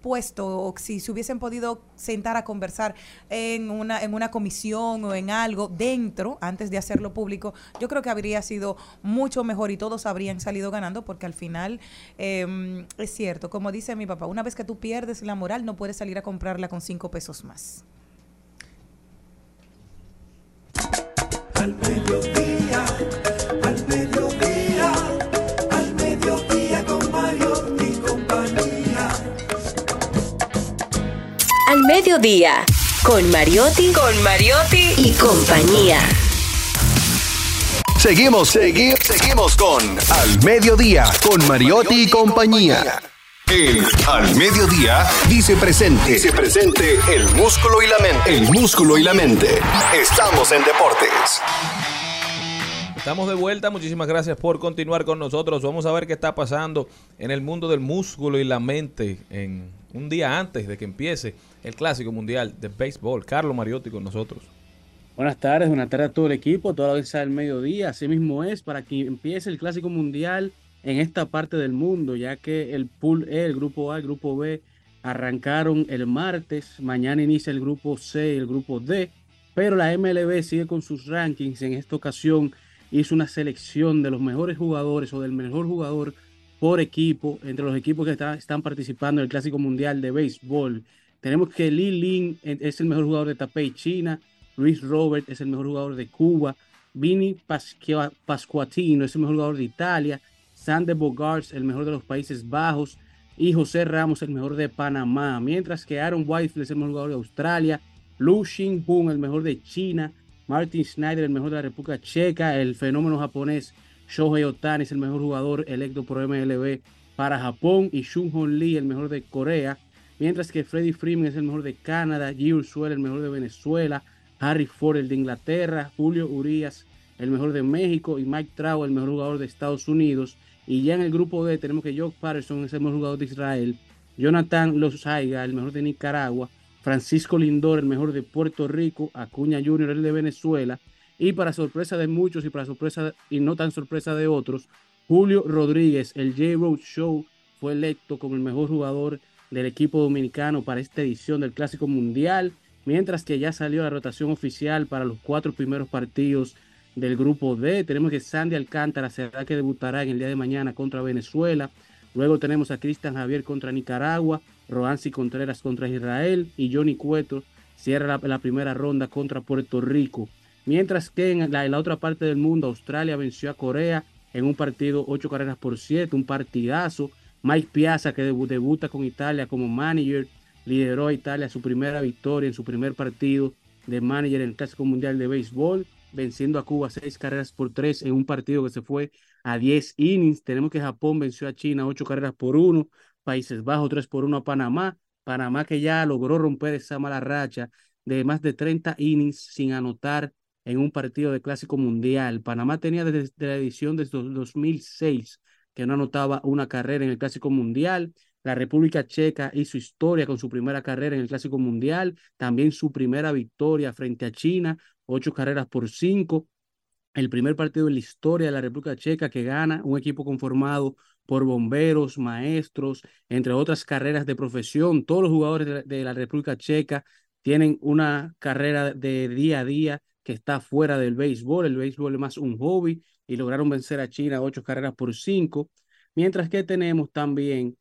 puesto o si se hubiesen podido sentar a conversar en una, en una comisión o en algo dentro, antes de hacerlo público, yo creo que habría sido mucho mejor y todos habrían salido ganando porque al final eh, es cierto, como dice mi papá, una vez que tú pierdes la moral no puedes salir a comprarla con cinco pesos más. Al Al mediodía, con Mariotti, con Mariotti y compañía. Seguimos, seguimos, seguimos con Al Mediodía, con Mariotti y compañía. En Al Mediodía dice presente. Dice presente el músculo y la mente. El músculo y la mente. Estamos en deportes. Estamos de vuelta, muchísimas gracias por continuar con nosotros. Vamos a ver qué está pasando en el mundo del músculo y la mente en un día antes de que empiece el Clásico Mundial de Béisbol. Carlos Mariotti con nosotros. Buenas tardes, buenas tardes a todo el equipo, toda la audiencia del mediodía. Así mismo es para que empiece el Clásico Mundial en esta parte del mundo, ya que el Pool E, el Grupo A, el Grupo B arrancaron el martes. Mañana inicia el Grupo C y el Grupo D, pero la MLB sigue con sus rankings. En esta ocasión hizo una selección de los mejores jugadores o del mejor jugador por equipo entre los equipos que está- están participando en el Clásico Mundial de Béisbol. Tenemos que Li Lin es el mejor jugador de Tapey, China. Luis Robert es el mejor jugador de Cuba. Vini Pascuatino es el mejor jugador de Italia. Sander Bogarts, el mejor de los Países Bajos. Y José Ramos, el mejor de Panamá. Mientras que Aaron Whitefield es el mejor jugador de Australia. Lu Xinhun, el mejor de China. Martin Schneider, el mejor de la República Checa. El fenómeno japonés Shohei Otani es el mejor jugador electo por MLB para Japón. Y Shun Hon Lee, el mejor de Corea. Mientras que Freddie Freeman es el mejor de Canadá. G. Ursuela, el mejor de Venezuela. Harry Ford, el de Inglaterra. Julio Urias, el mejor de México. Y Mike Trout, el mejor jugador de Estados Unidos. Y ya en el grupo D tenemos que Joe Patterson es el mejor jugador de Israel. Jonathan Lozaiga, el mejor de Nicaragua. Francisco Lindor, el mejor de Puerto Rico. Acuña Jr., el de Venezuela. Y para sorpresa de muchos y para sorpresa y no tan sorpresa de otros, Julio Rodríguez, el J-Road Show, fue electo como el mejor jugador del equipo dominicano para esta edición del Clásico Mundial, mientras que ya salió la rotación oficial para los cuatro primeros partidos del grupo D. Tenemos que Sandy Alcántara será que debutará en el día de mañana contra Venezuela. Luego tenemos a Cristian Javier contra Nicaragua, Roansi Contreras contra Israel y Johnny Cueto cierra la, primera ronda contra Puerto Rico. Mientras que en la, otra parte del mundo, Australia venció a Corea en un partido ocho carreras por siete, un partidazo. Mike Piazza, que debu- debuta con Italia como manager, lideró a Italia su primera victoria en su primer partido de manager en el Clásico Mundial de Béisbol, venciendo a Cuba seis carreras por tres en un partido que se fue a 10 innings. Tenemos que Japón venció a China ocho carreras por uno, Países Bajos tres por uno a Panamá. Panamá que ya logró romper esa mala racha de más de 30 innings sin anotar en un partido de Clásico Mundial. Panamá tenía desde la edición de 2006 que no anotaba una carrera en el Clásico Mundial. La República Checa hizo historia con su primera carrera en el Clásico Mundial, también su primera victoria frente a China, ocho carreras por cinco. El primer partido en la historia de la República Checa que gana un equipo conformado por bomberos, maestros, entre otras carreras de profesión. Todos los jugadores de la, República Checa tienen una carrera de día a día que está fuera del béisbol. El béisbol es más un hobby y lograron vencer a China ocho carreras por cinco. Mientras que tenemos también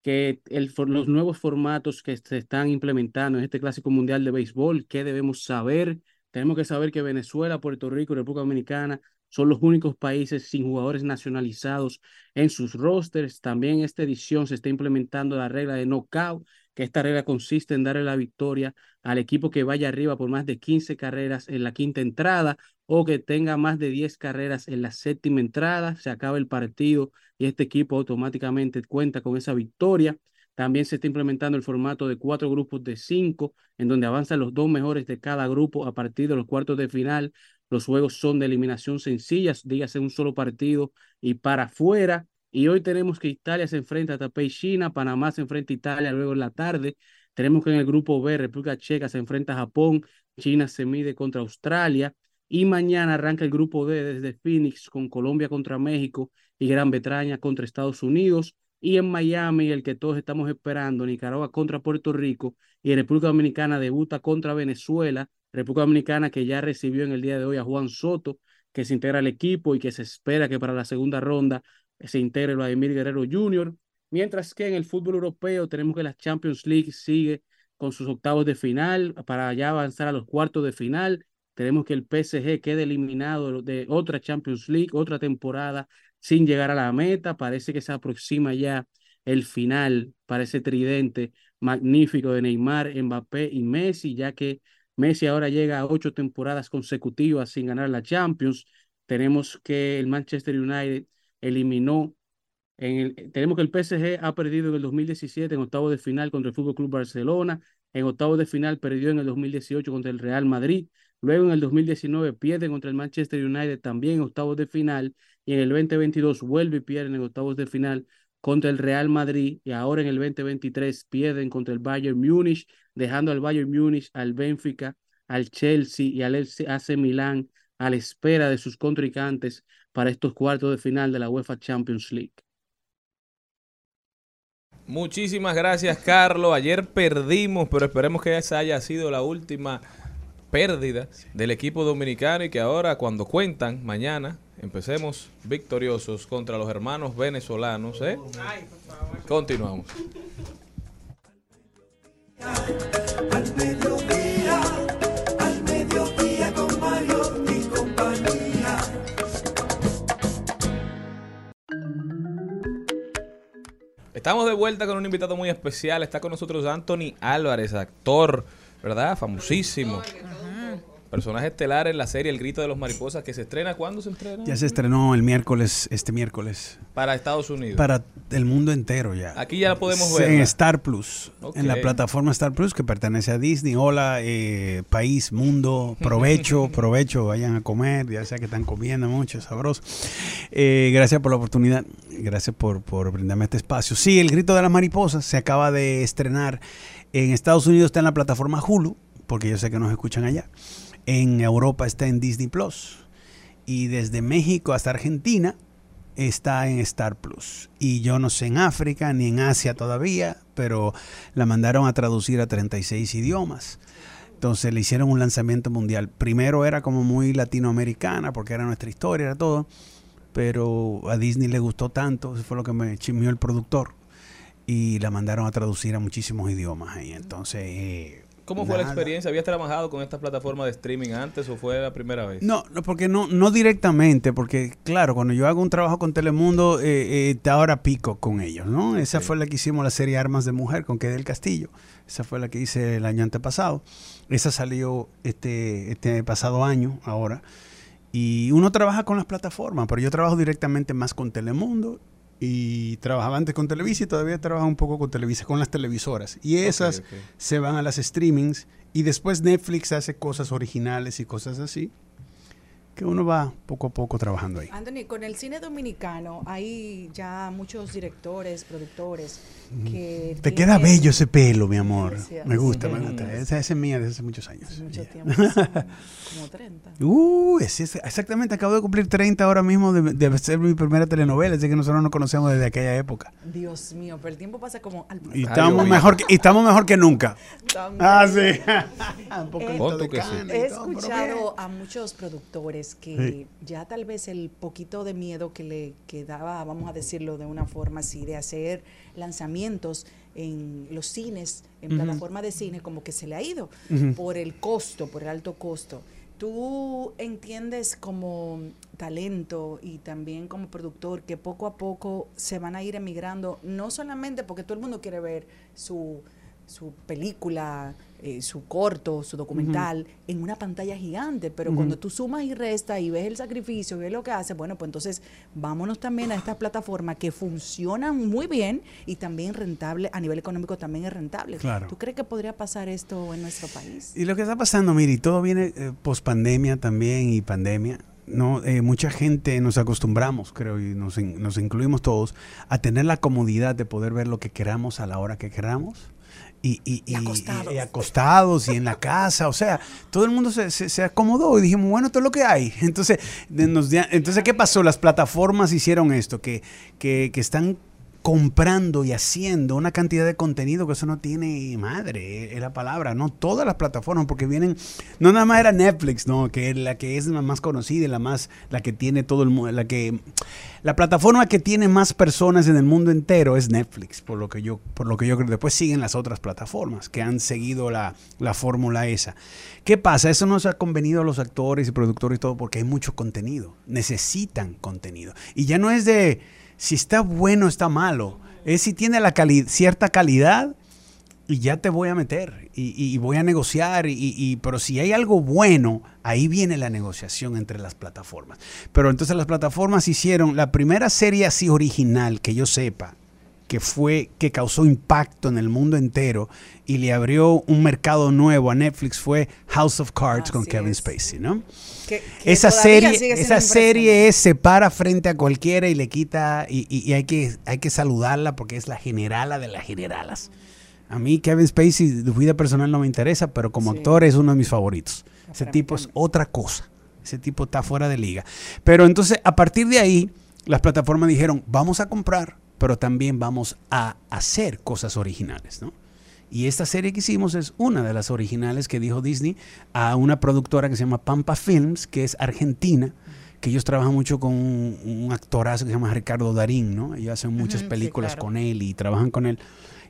que los nuevos formatos que se están implementando en este Clásico Mundial de Béisbol, ¿qué debemos saber? Tenemos que saber que Venezuela, Puerto Rico República Dominicana son los únicos países sin jugadores nacionalizados en sus rosters. También esta edición se está implementando la regla de knockout, que esta regla consiste en darle la victoria al equipo que vaya arriba por más de 15 carreras en la quinta entrada o que tenga más de 10 carreras en la séptima entrada. Se acaba el partido y este equipo automáticamente cuenta con esa victoria. También se está implementando el formato de cuatro grupos de cinco, en donde avanzan los dos mejores de cada grupo a partir de los cuartos de final. Los juegos son de eliminación sencillas, dígase un solo partido y para afuera. Y hoy tenemos que Italia se enfrenta a Tapei China, Panamá se enfrenta a Italia luego en la tarde. Tenemos que en el grupo B, República Checa se enfrenta a Japón, China se mide contra Australia. Y mañana arranca el grupo D desde Phoenix con Colombia contra México y Gran Bretaña contra Estados Unidos. Y en Miami, el que todos estamos esperando, Nicaragua contra Puerto Rico y República Dominicana debuta contra Venezuela. República Dominicana que ya recibió en el día de hoy a Juan Soto, que se integra al equipo y que se espera que para la segunda ronda se integre Vladimir Guerrero Jr. Mientras que en el fútbol europeo tenemos que la Champions League sigue con sus octavos de final para ya avanzar a los cuartos de final. Tenemos que el PSG quede eliminado de otra Champions League, otra temporada sin llegar a la meta. Parece que se aproxima ya el final para ese tridente magnífico de Neymar, Mbappé y Messi, ya que Messi ahora llega a ocho temporadas consecutivas sin ganar la Champions. Tenemos que el Manchester United eliminó el, tenemos que el PSG ha perdido en el 2017 en octavos de final contra el Fútbol Club Barcelona, en octavos de final perdió en el 2018 contra el Real Madrid, luego en el 2019 pierde contra el Manchester United también en octavos de final y en el 2022 vuelve y pierde en octavos de final contra el Real Madrid y ahora en el 2023 pierden contra el Bayern Múnich, dejando al Bayern Múnich, al Benfica, al Chelsea y al AC Milán a la espera de sus contrincantes para estos cuartos de final de la UEFA Champions League. Muchísimas gracias, Carlos. Ayer perdimos, pero esperemos que esa haya sido la última pérdida del equipo dominicano y que ahora, cuando cuentan, mañana, empecemos victoriosos contra los hermanos venezolanos. ¿eh? Continuamos. Al mediodía, al mediodía con Mario y compañía. Estamos de vuelta con un invitado muy especial. Está con nosotros Anthony Álvarez, actor, ¿verdad? Famosísimo. Personaje estelar en la serie El Grito de los Mariposas, que se estrena. ¿Cuándo se estrena? Ya se estrenó el miércoles, este miércoles. Para Estados Unidos. Para el mundo entero ya. Aquí ya la podemos ver. En. Star Plus. En la plataforma Star Plus que pertenece a Disney. Hola, eh, país, mundo, provecho, (laughs) provecho, vayan a comer, ya sea que están comiendo mucho, sabroso. Eh, gracias por la oportunidad, gracias por, por brindarme este espacio. Sí, El Grito de las Mariposas se acaba de estrenar en Estados Unidos, está en la plataforma Hulu, porque yo sé que nos escuchan allá. En Europa está en Disney Plus. Y desde México hasta Argentina está en Star Plus. Y yo no sé en África ni en Asia todavía, pero la mandaron a traducir a 36 idiomas. Entonces le hicieron un lanzamiento mundial. Primero era como muy latinoamericana, porque era nuestra historia, era todo. Pero a Disney le gustó tanto, eso fue lo que me chismeó el productor. Y la mandaron a traducir a muchísimos idiomas. ahí. entonces... eh, ¿Cómo fue la experiencia? ¿Habías trabajado con esta plataforma de streaming antes o fue la primera vez? No, no, porque no, no directamente, porque claro, cuando yo hago un trabajo con Telemundo, eh, eh, ahora pico con ellos, ¿no? Esa fue la que hicimos la serie Armas de Mujer con que del Castillo. Esa fue la que hice el año antepasado. Esa salió este, este pasado año, ahora. Y uno trabaja con las plataformas, pero yo trabajo directamente más con Telemundo y trabajaba antes con Televisa y todavía trabajo un poco con Televisa, con las televisoras. Y esas se van a las streamings y después Netflix hace cosas originales y cosas así que uno va poco a poco trabajando ahí. Anthony, con el cine dominicano hay ya muchos directores, productores que Te queda bello ese pelo, mi amor. Gracias. Me gusta, me Sí. gusta. Esa, es mía desde hace muchos años. Mucho tiempo, como (laughs) 30. Uh, ese es- exactamente, acabo de cumplir 30 ahora mismo de, de ser mi primera telenovela, así que nosotros nos conocemos desde aquella época. Dios mío, pero el tiempo pasa como al Y estamos mejor que, y estamos mejor que nunca. También. Ah, sí. Un de que sí. (laughs) He escuchado a muchos productores que Sí. ya tal vez el poquito de miedo que le quedaba, vamos a decirlo de una forma así, de hacer lanzamientos en los cines, en Ujú. plataforma de cine, como que se le ha ido por el costo, por el alto costo. ¿Tú entiendes como talento y también como productor que poco a poco se van a ir emigrando, no solamente porque todo el mundo quiere ver su su película, eh, su corto, su documental en una pantalla gigante, pero cuando tú sumas y restas y ves el sacrificio, ves lo que hace, bueno, pues entonces vámonos también a estas plataformas que funcionan muy bien y también rentable, a nivel económico también es rentable. Claro. ¿Tú crees que podría pasar esto en nuestro país? Y lo que está pasando, mire, todo viene eh, post pandemia también y pandemia. No, eh, mucha gente nos acostumbramos, creo, y nos, nos incluimos todos, a tener la comodidad de poder ver lo que queramos a la hora que queramos. Y, y- y- acostados. y acostados y en la casa, o sea, todo el mundo se, se- se acomodó y dijimos, bueno, es lo que hay. (laughs) Entonces, nos entonces ¿qué pasó? Las plataformas hicieron esto, que, que, que están comprando y haciendo una cantidad de contenido que eso no tiene madre, es la palabra, no todas las plataformas, porque vienen, no nada más era Netflix, no, que es la que es la más conocida y la más, la que tiene todo el mundo, la que, la plataforma que tiene más personas en el mundo entero es Netflix, por lo que yo, por lo que yo creo. Después siguen las otras plataformas que han seguido la, la fórmula esa. ¿Qué pasa? Eso no se ha convenido a los actores y productores y todo porque hay mucho contenido. Necesitan contenido. Y ya no es de si está bueno está malo. Es si tiene la cierta calidad y ya te voy a meter y, voy a negociar. Y- pero si hay algo bueno, ahí viene la negociación entre las plataformas. Pero entonces las plataformas hicieron la primera serie así original que yo sepa que fue que causó impacto en el mundo entero y le abrió un mercado nuevo a Netflix fue House of Cards con Kevin es. Spacey, ¿no? Que- que esa serie, esa serie es, se para frente a cualquiera y le quita y, y- y hay que hay que saludarla porque es la generala de las generalas. A mí Kevin Spacey de vida personal no me interesa, pero como Sí. actor es uno de mis favoritos. Ese tipo es otra cosa. Ese tipo está fuera de liga. Pero entonces a partir de ahí las plataformas dijeron, vamos a comprar, pero también vamos a hacer cosas originales, ¿no? Y esta serie que hicimos es una de las originales que dijo Disney a una productora que se llama Pampa Films, que es argentina, que ellos trabajan mucho con un, un actorazo que se llama Ricardo Darín, ¿no? Ellos hacen muchas películas claro. con él y trabajan con él.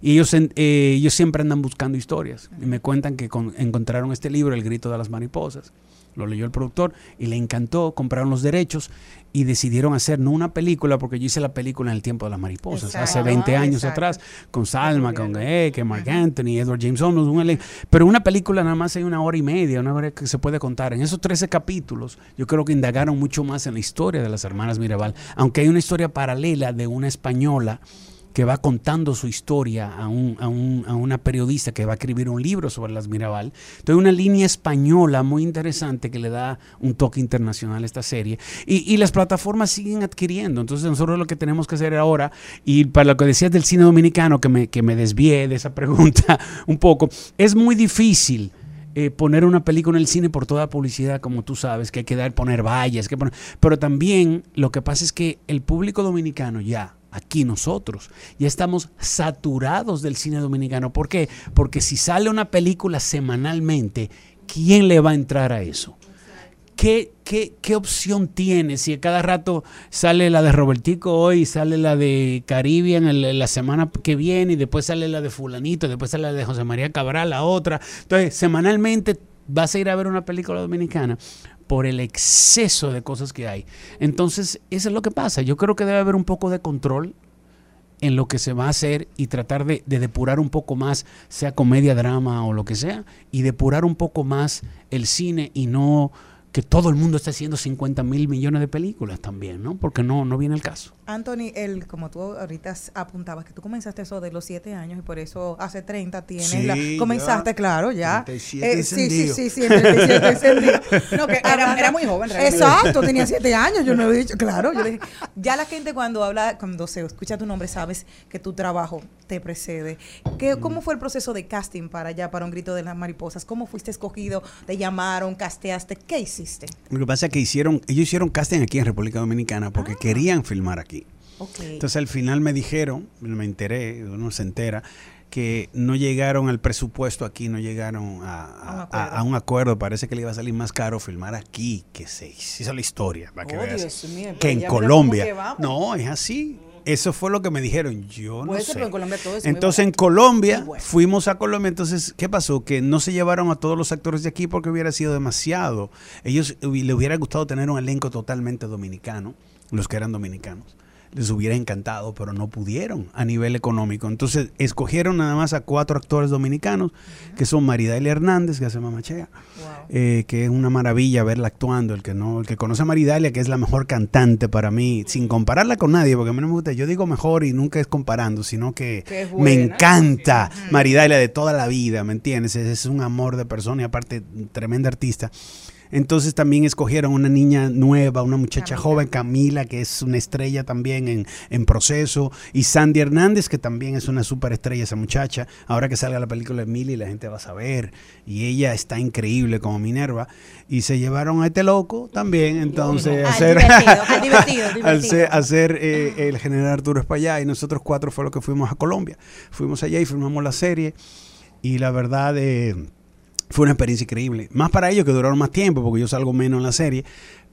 Y ellos, en- eh, ellos siempre andan buscando historias. Y me cuentan que con- encontraron este libro, El grito de las mariposas. Lo leyó el productor y le encantó, compraron los derechos y decidieron hacer no una película, porque yo hice la película en el tiempo de las mariposas, hace Exacto, 20 ah, años exacto. atrás, con Salma, con que Mark Anthony, Edward James Olmos, un. Pero una película nada más hay una hora y media, una hora que se puede contar. En esos 13 capítulos, yo creo que indagaron mucho más en la historia de las hermanas Mirabal, aunque hay una historia paralela de una española que va contando su historia a, un- a un- a una periodista que va a escribir un libro sobre las Mirabal. Entonces, una línea española muy interesante que le da un toque internacional a esta serie. Y, y las plataformas siguen adquiriendo. Entonces, nosotros lo que tenemos que hacer ahora, y para lo que decías del cine dominicano, que me, que me desvié de esa (laughs) pregunta un poco, es muy difícil eh, poner una película en el cine por toda publicidad, como tú sabes, que hay que dar, poner vallas, que pero también lo que pasa es que el público dominicano ya, aquí nosotros, ya estamos saturados del cine dominicano. ¿Por qué? Porque si sale una película semanalmente, ¿quién le va a entrar a eso? ¿Qué, qué, qué opción tiene si cada rato sale la de Robertico hoy, sale la de Caribbean el- la semana que viene y después sale la de Fulanito, después sale la de José María Cabral, la otra? Entonces, semanalmente vas a ir a ver una película dominicana por el exceso de cosas que hay. Entonces, eso es lo que pasa. Yo creo que debe haber un poco de control en lo que se va a hacer y tratar de, de depurar un poco más, sea comedia, drama o lo que sea, y depurar un poco más el cine y no que todo el mundo está haciendo 50 mil millones de películas también, ¿no? Porque no, no viene el caso. Anthony, el, como tú ahorita apuntabas, que tú comenzaste eso de los siete años y por eso hace 30 tienes. Sí, la- ya. comenzaste, claro, ya. 37 Eh, sí, sí, sí, sí, en 37 encendido. (laughs) No, que era, era muy joven realmente. Exacto, tenía siete años, yo no lo he dicho, claro. Yo le dije, ya la gente cuando habla, cuando se escucha tu nombre, sabes que tu trabajo te precede. ¿Qué, ¿Cómo fue el proceso de casting para allá, para un grito de las mariposas? ¿Cómo fuiste escogido? ¿Te llamaron, casteaste? ¿Qué hiciste? Lo que pasa es que hicieron, ellos hicieron casting aquí en República Dominicana porque querían filmar aquí. Entonces al final me dijeron, me enteré, uno se entera, que no llegaron al presupuesto aquí, no llegaron a, a- A un a- acuerdo. a un acuerdo. Parece que le iba a salir más caro filmar aquí que se hizo la historia, para que Oh, veas. Mío, que en Colombia. que. No, es así. Eso fue lo que me dijeron. Yo no Puede ser, sé. pero en Colombia todo es muy entonces en. Colombia, bueno. fuimos a Colombia. Entonces, ¿qué pasó? Que no se llevaron a todos los actores de aquí porque hubiera sido demasiado. Ellos le hubiera gustado tener un elenco totalmente dominicano, los que eran dominicanos. Les hubiera encantado, pero no pudieron a nivel económico. Entonces escogieron nada más a cuatro actores dominicanos, que son Maridalia Hernández, que hace Mamachea, eh, que es una maravilla verla actuando. El que no, el que conoce a Maridalia, que es la mejor cantante para mí, sin compararla con nadie, porque a mí no me gusta, yo digo mejor y nunca es comparando, sino que, me encanta Maridalia de toda la vida, ¿me entiendes? Es, es un amor de persona y aparte tremenda artista. Entonces también escogieron una niña nueva, una muchacha joven, Camila, que es una estrella también en, en proceso, y Sandy Hernández, que también es una superestrella esa muchacha. Ahora que salga la película de Millie, la gente va a saber, y ella está increíble como Minerva. Y se llevaron a este loco también, entonces, Ah, hacer, divertido, ah, (laughs) divertido, (laughs) hacer, eh, el general Arturo Espallá, y nosotros cuatro fue lo que fuimos a Colombia. Fuimos allá y filmamos la serie, y la verdad... eh, fue una experiencia increíble. Más para ellos que duraron más tiempo, porque yo salgo menos en la serie.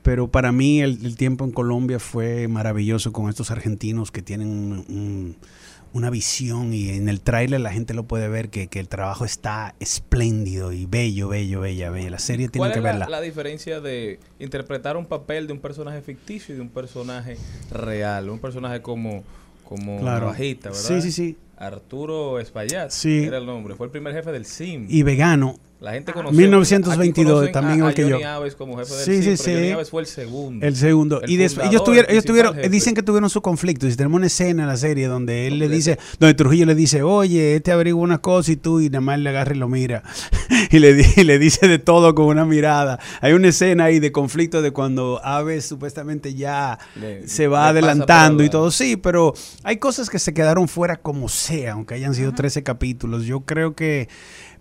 Pero para mí el, el tiempo en Colombia fue maravilloso con estos argentinos que tienen un- un- una visión y en el tráiler la gente lo puede ver que, que el trabajo está espléndido y bello, bello, bella, bella. La serie tiene ¿Cuál que es verla. la diferencia de interpretar un papel de un personaje ficticio y de un personaje real? Un personaje como, como Claro. Navajita, ¿verdad? Sí, sí, sí. Arturo Espaillat Sí. era el nombre. Fue el primer jefe del SIM. Y vegano. La gente conoció. 1922, aquí conocen también igual que yo. Aves como jefe del Sí, sí, Johnny sí. Aves fue el segundo. El segundo. El y después, ellos tuvieron, el ellos tuvieron, jefe. dicen que tuvieron su conflicto. Y tenemos una escena en la serie donde él le dice, donde Trujillo le dice, oye, este averigua una cosa y tú, y nada más le agarra y lo mira. (laughs) y, le, y le dice de todo con una mirada. Hay una escena ahí de conflicto de cuando Aves supuestamente ya Le- se va adelantando y todo. Sí, pero hay cosas que se quedaron fuera como sea, aunque hayan sido 13 capítulos. Yo creo que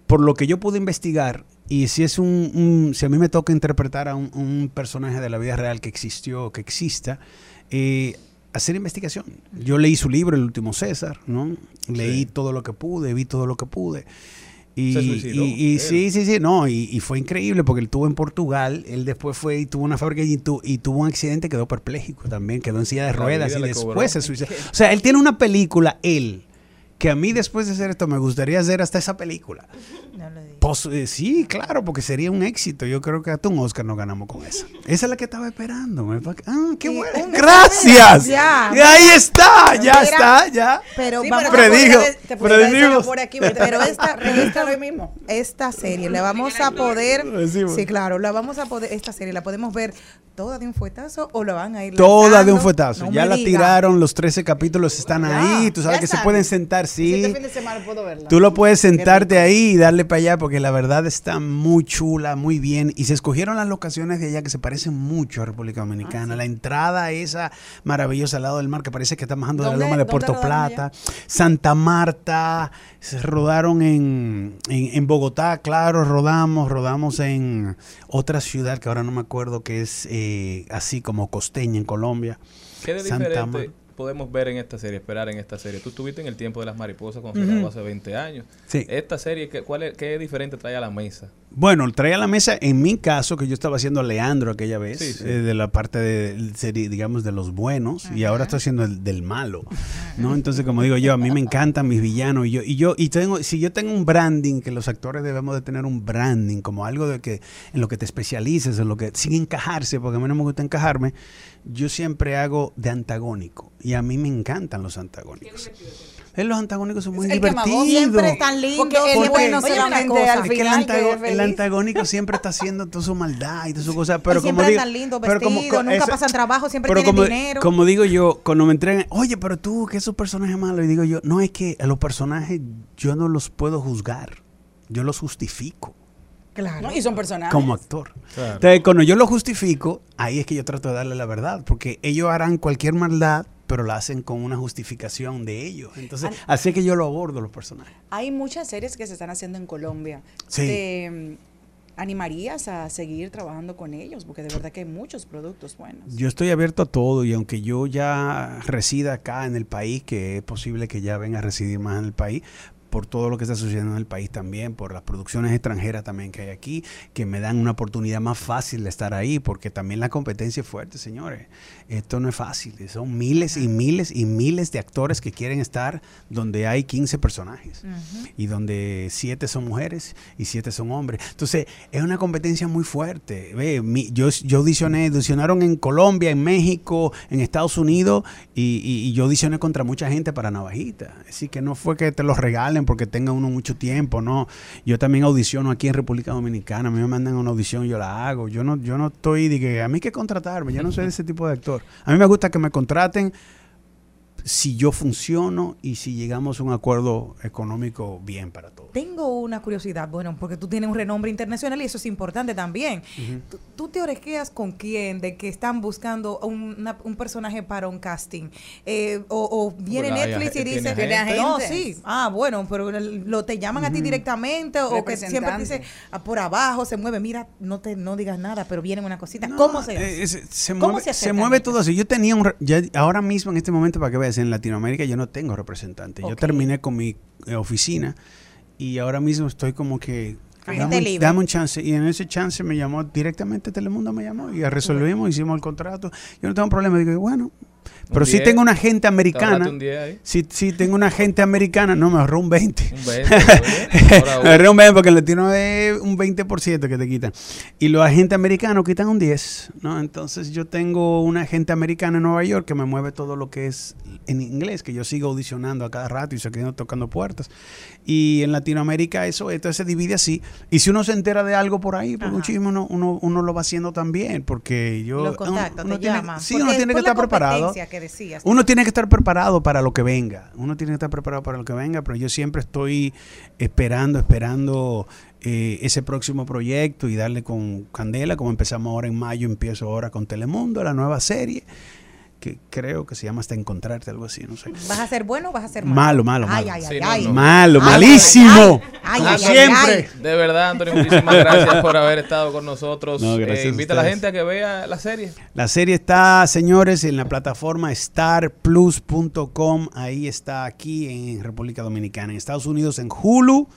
por lo que yo pude investigar, y si es un, un- si a mí me toca interpretar a un, un personaje de la vida real que existió, que exista, eh, hacer investigación. Yo leí su libro, El último César, ¿no? Leí todo lo que pude, vi todo lo que pude. Y, Se suicidó, y- y sí, sí, sí, no, y, y fue increíble porque él estuvo en Portugal, él después fue y tuvo una fábrica y, tu- y tuvo un accidente, quedó perpléjico también, quedó en silla de ruedas y después cobró. se (laughs) suicidó. O sea, él tiene una película, él, que a mí después de hacer esto me gustaría hacer hasta esa película. No lo digo. Pos- eh, sí, claro, porque sería un éxito. Yo creo que hasta un Oscar nos ganamos con esa. Esa es la que estaba esperando. Ah, qué Sí, bueno. Gracias. Ya. Y ahí está, ya Mira, está, ya. Pero Sí, vamos pero te predijimos. por aquí, pero esta, hoy mismo. esta serie la vamos a poder, sí, claro, la vamos a poder, esta serie la podemos ver toda de un fuetazo o la van a ir Toda de un fuetazo. No ya la diga. tiraron, los 13 capítulos están Ya, ahí. Tú sabes que se pueden sentar, sí. Este fin de semana puedo verla. Tú lo puedes sentarte ahí y darle para allá porque la verdad está muy chula, muy bien. Y se escogieron las locaciones de allá que se parecen mucho a República Ah, Dominicana. La entrada esa maravillosa al lado del mar que parece que está bajando de la ¿Dónde- loma de Puerto Plata. Santa Marta. Se rodaron en, en, en Bogotá, claro, rodamos. Rodamos en otra ciudad que ahora no me acuerdo que es eh, así como costeña en Colombia. ¿Qué de Santa diferente podemos ver en esta serie, esperar en esta serie? Tú estuviste en el tiempo de las mariposas cuando se grabó hace 20 años. Sí. Esta serie, ¿qué, cuál es, ¿qué diferente trae a la mesa? Bueno, trae a la mesa, en mi caso, que yo estaba haciendo a Leandro aquella vez, Sí, sí. eh, de la parte de, serie, digamos, de los buenos, y ahora estoy haciendo el del malo, ¿no? Entonces, como digo yo, a mí me encantan mis villanos, y yo, y yo, y tengo, si yo tengo un branding, que los actores debemos de tener un branding, como algo de que, en lo que te especialices, en lo que, sin encajarse, porque a mí no me gusta encajarme, yo siempre hago de antagónico, y a mí me encantan los antagónicos. Eh, los antagónicos son muy el divertidos. Siempre están lindos, Porque el Porque- bueno Oye, una solamente cosa, al Es que el, final que antago- el antagónico siempre está haciendo toda su maldad y toda su cosa, pero Y como siempre digo, andan lindos, pero como- vestidos, co- nunca esa- pasan trabajo, siempre pero tienen como, dinero. Como digo yo, cuando me entregan, oye, pero tú, que esos personajes malos, y digo yo, no es que a los personajes yo no los puedo juzgar, yo los justifico claro. ¿no? Y son personajes. como actor. Claro. Entonces, cuando yo lo justifico, ahí es que yo trato de darle la verdad, porque ellos harán cualquier maldad, pero la hacen con una justificación de ellos. Entonces, así es que yo lo abordo los personajes. Hay muchas series que se están haciendo en Colombia. Sí. ¿Te mm, animarías a seguir trabajando con ellos? Porque de verdad que hay muchos productos buenos. Yo estoy abierto a todo y aunque yo ya resida acá en el país, que es posible que ya venga a residir más en el país, por todo lo que está sucediendo en el país también, por las producciones extranjeras también que hay aquí, que me dan una oportunidad más fácil de estar ahí, porque también la competencia es fuerte, señores. Esto no es fácil, son miles y miles y miles de actores que quieren estar donde hay 15 personajes y donde 7 son mujeres y 7 son hombres. Entonces, es una competencia muy fuerte. Ve, mi- yo, yo audicioné, audicionaron en Colombia, en México, en Estados Unidos y, y- y yo audicioné contra mucha gente para Navajita. Así que no fue que te los regalen porque tenga uno mucho tiempo, no. Yo también audiciono aquí en República Dominicana, a mí me mandan una audición, yo la hago. Yo no, yo no estoy de que a mí hay que contratarme, yo no soy ese tipo de actor. A mí me gusta que me contraten si yo funciono y si llegamos a un acuerdo económico bien para todos. Tengo una curiosidad, bueno, porque tú tienes un renombre internacional y eso es importante también. ¿Tú, tú te orejeas con quién de que están buscando un, una- un personaje para un casting? Eh, o, o viene Bueno, hay Netflix y dice, no, sí, ah, bueno, pero lo te llaman a ti directamente o que siempre dice ah, por abajo se mueve, mira, no te no digas nada, pero viene una cosita. No, ¿Cómo se eh, hace? es- se ¿Cómo mueve, se se mueve todo así. Yo tenía un... re- ya- ahora mismo, en este momento, para que veas, en Latinoamérica yo no tengo representante. Yo terminé con mi eh, oficina y ahora mismo estoy como que... Dame un, dame un chance. Y en ese chance me llamó directamente Telemundo, me llamó y resolvimos, hicimos el contrato. Yo no tengo problema. Digo, bueno, pero sí 10, tengo una agente Te americana. ahorraste un 10 ahí. Sí, sí, tengo una agente americana. No, me ahorró un 20. Un 20, oye, ahora (laughs) Me ahorré un 20 porque el latino es un 20% que te quitan. Y los agentes americanos quitan un 10, ¿no? Entonces yo tengo una agente americana en Nueva York que me mueve todo lo que es en inglés, que yo sigo audicionando a cada rato y se quedan tocando puertas. Y en Latinoamérica eso, entonces se divide así. Y si uno se entera de algo por ahí, por Ajá. un chisme, uno, uno, uno lo va haciendo también, porque yo... Los contactos, uno te tiene- llaman. Sí, Porque uno tiene que estar preparado. que Uno tiene que estar preparado para lo que venga. Uno tiene que estar preparado para lo que venga, pero yo siempre estoy esperando, esperando eh, ese próximo proyecto y darle con candela, como empezamos ahora en mayo, empiezo ahora con Telemundo, la nueva serie, que creo que se llama Hasta Encontrarte, algo así, no sé. ¿Vas a ser bueno o vas a ser malo? Malo, malo, malo. ay, Sí, ay, ay. no. Malo, malísimo. Ay, Como ay, ay, siempre. De verdad, Antonio, muchísimas gracias por haber estado con nosotros. No, Eh, a invita a la ustedes. gente a que vea la serie. La serie está, señores, en la plataforma starplus.com. Ahí está aquí en República Dominicana. En Estados Unidos en Hulu.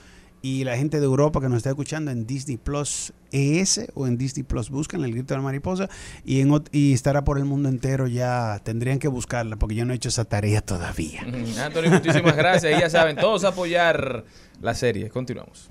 Y la gente de Europa que nos está escuchando en Disney Plus ES o en Disney Plus buscan el grito de la mariposa. Y, estará por el mundo entero ya. Tendrían que buscarla porque yo no he hecho esa tarea todavía. Ujú. Antonio, muchísimas gracias. Y ya saben, todos apoyar la serie. Continuamos.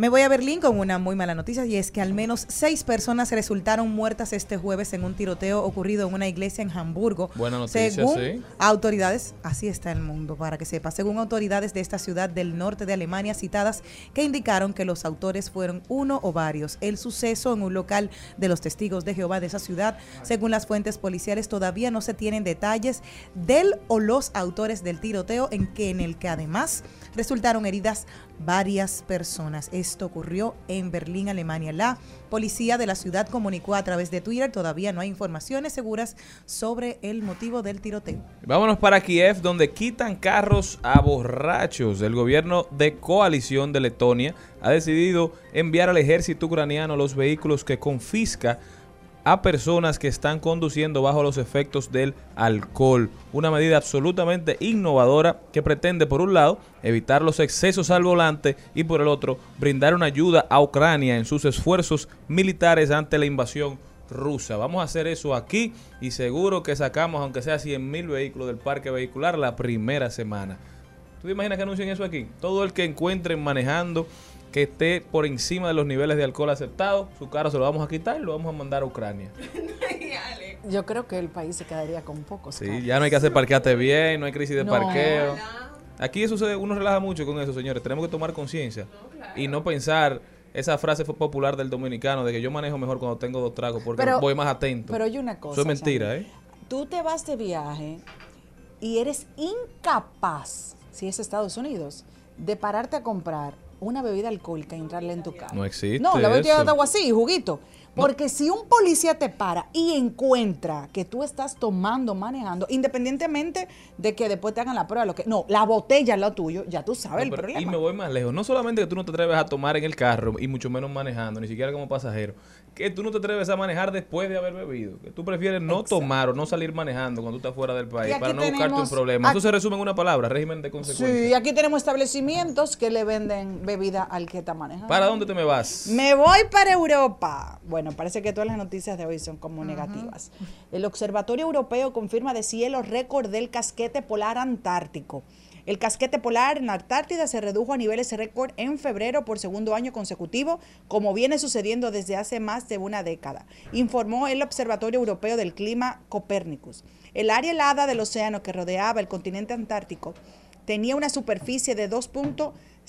Me voy a Berlín con una muy mala noticia y es que al menos seis personas resultaron muertas este jueves en un tiroteo ocurrido en una iglesia en Hamburgo. Buena noticia, según sí. autoridades, así está el mundo para que sepa, según autoridades de esta ciudad del norte de Alemania citadas que indicaron que los autores fueron uno o varios. El suceso en un local de los testigos de Jehová de esa ciudad, según las fuentes policiales, todavía no se tienen detalles del o los autores del tiroteo en que en el que además resultaron heridas varias personas. Esto ocurrió en Berlín, Alemania. La policía de la ciudad comunicó a través de Twitter, todavía no hay informaciones seguras sobre el motivo del tiroteo. Vámonos para Kiev, donde quitan carros a borrachos. El gobierno de coalición de Letonia ha decidido enviar al ejército ucraniano los vehículos que confisca a personas que están conduciendo bajo los efectos del alcohol. Una medida absolutamente innovadora que pretende, por un lado, evitar los excesos al volante y, por el otro, brindar una ayuda a Ucrania en sus esfuerzos militares ante la invasión rusa. Vamos a hacer eso aquí y seguro que sacamos, aunque sea 100 mil vehículos del parque vehicular la primera semana. ¿Tú te imaginas que anuncien eso aquí? Todo el que encuentren manejando que esté por encima de los niveles de alcohol aceptados, su carro se lo vamos a quitar y lo vamos a mandar a Ucrania. (laughs) Yo creo que el país se quedaría con pocos. Sí, ya no hay que hacer parqueate bien, no hay crisis de No. parqueo. Aquí eso se, uno relaja mucho con eso, señores. Tenemos que tomar conciencia y no pensar esa frase fue popular del dominicano de que yo manejo mejor cuando tengo dos tragos porque Pero- voy más atento. Pero hay una cosa. eso es mentira. ¿eh? Tú te vas de viaje y eres incapaz, si es Estados Unidos, de pararte a comprar una bebida alcohólica y entrarle en tu carro. No existe No, la eso. de agua así, juguito. Porque si un policía te para y encuentra que tú estás tomando, manejando, independientemente de que después te hagan la prueba, lo que no, la botella es lo tuyo, ya tú sabes el No, problema. Y me voy más lejos. No solamente que tú no te atreves a tomar en el carro y mucho menos manejando, ni siquiera como pasajero, que tú no te atreves a manejar después de haber bebido. Que tú prefieres no tomar o no salir manejando cuando tú estás fuera del país Y para no buscarte un problema. Eso aquí- se resume en una palabra, régimen de consecuencias. Sí, aquí tenemos establecimientos que le venden bebida al que está manejando. ¿Para dónde te me vas? Me voy para Europa. Bueno, parece que todas las noticias de hoy son como negativas. El Observatorio Europeo confirma de cielo récord del casquete polar antártico. El casquete polar en la Antártida se redujo a niveles récord en febrero por segundo año consecutivo, como viene sucediendo desde hace más de una década, informó el Observatorio Europeo del Clima Copérnicus. El área helada del océano que rodeaba el continente antártico tenía una superficie de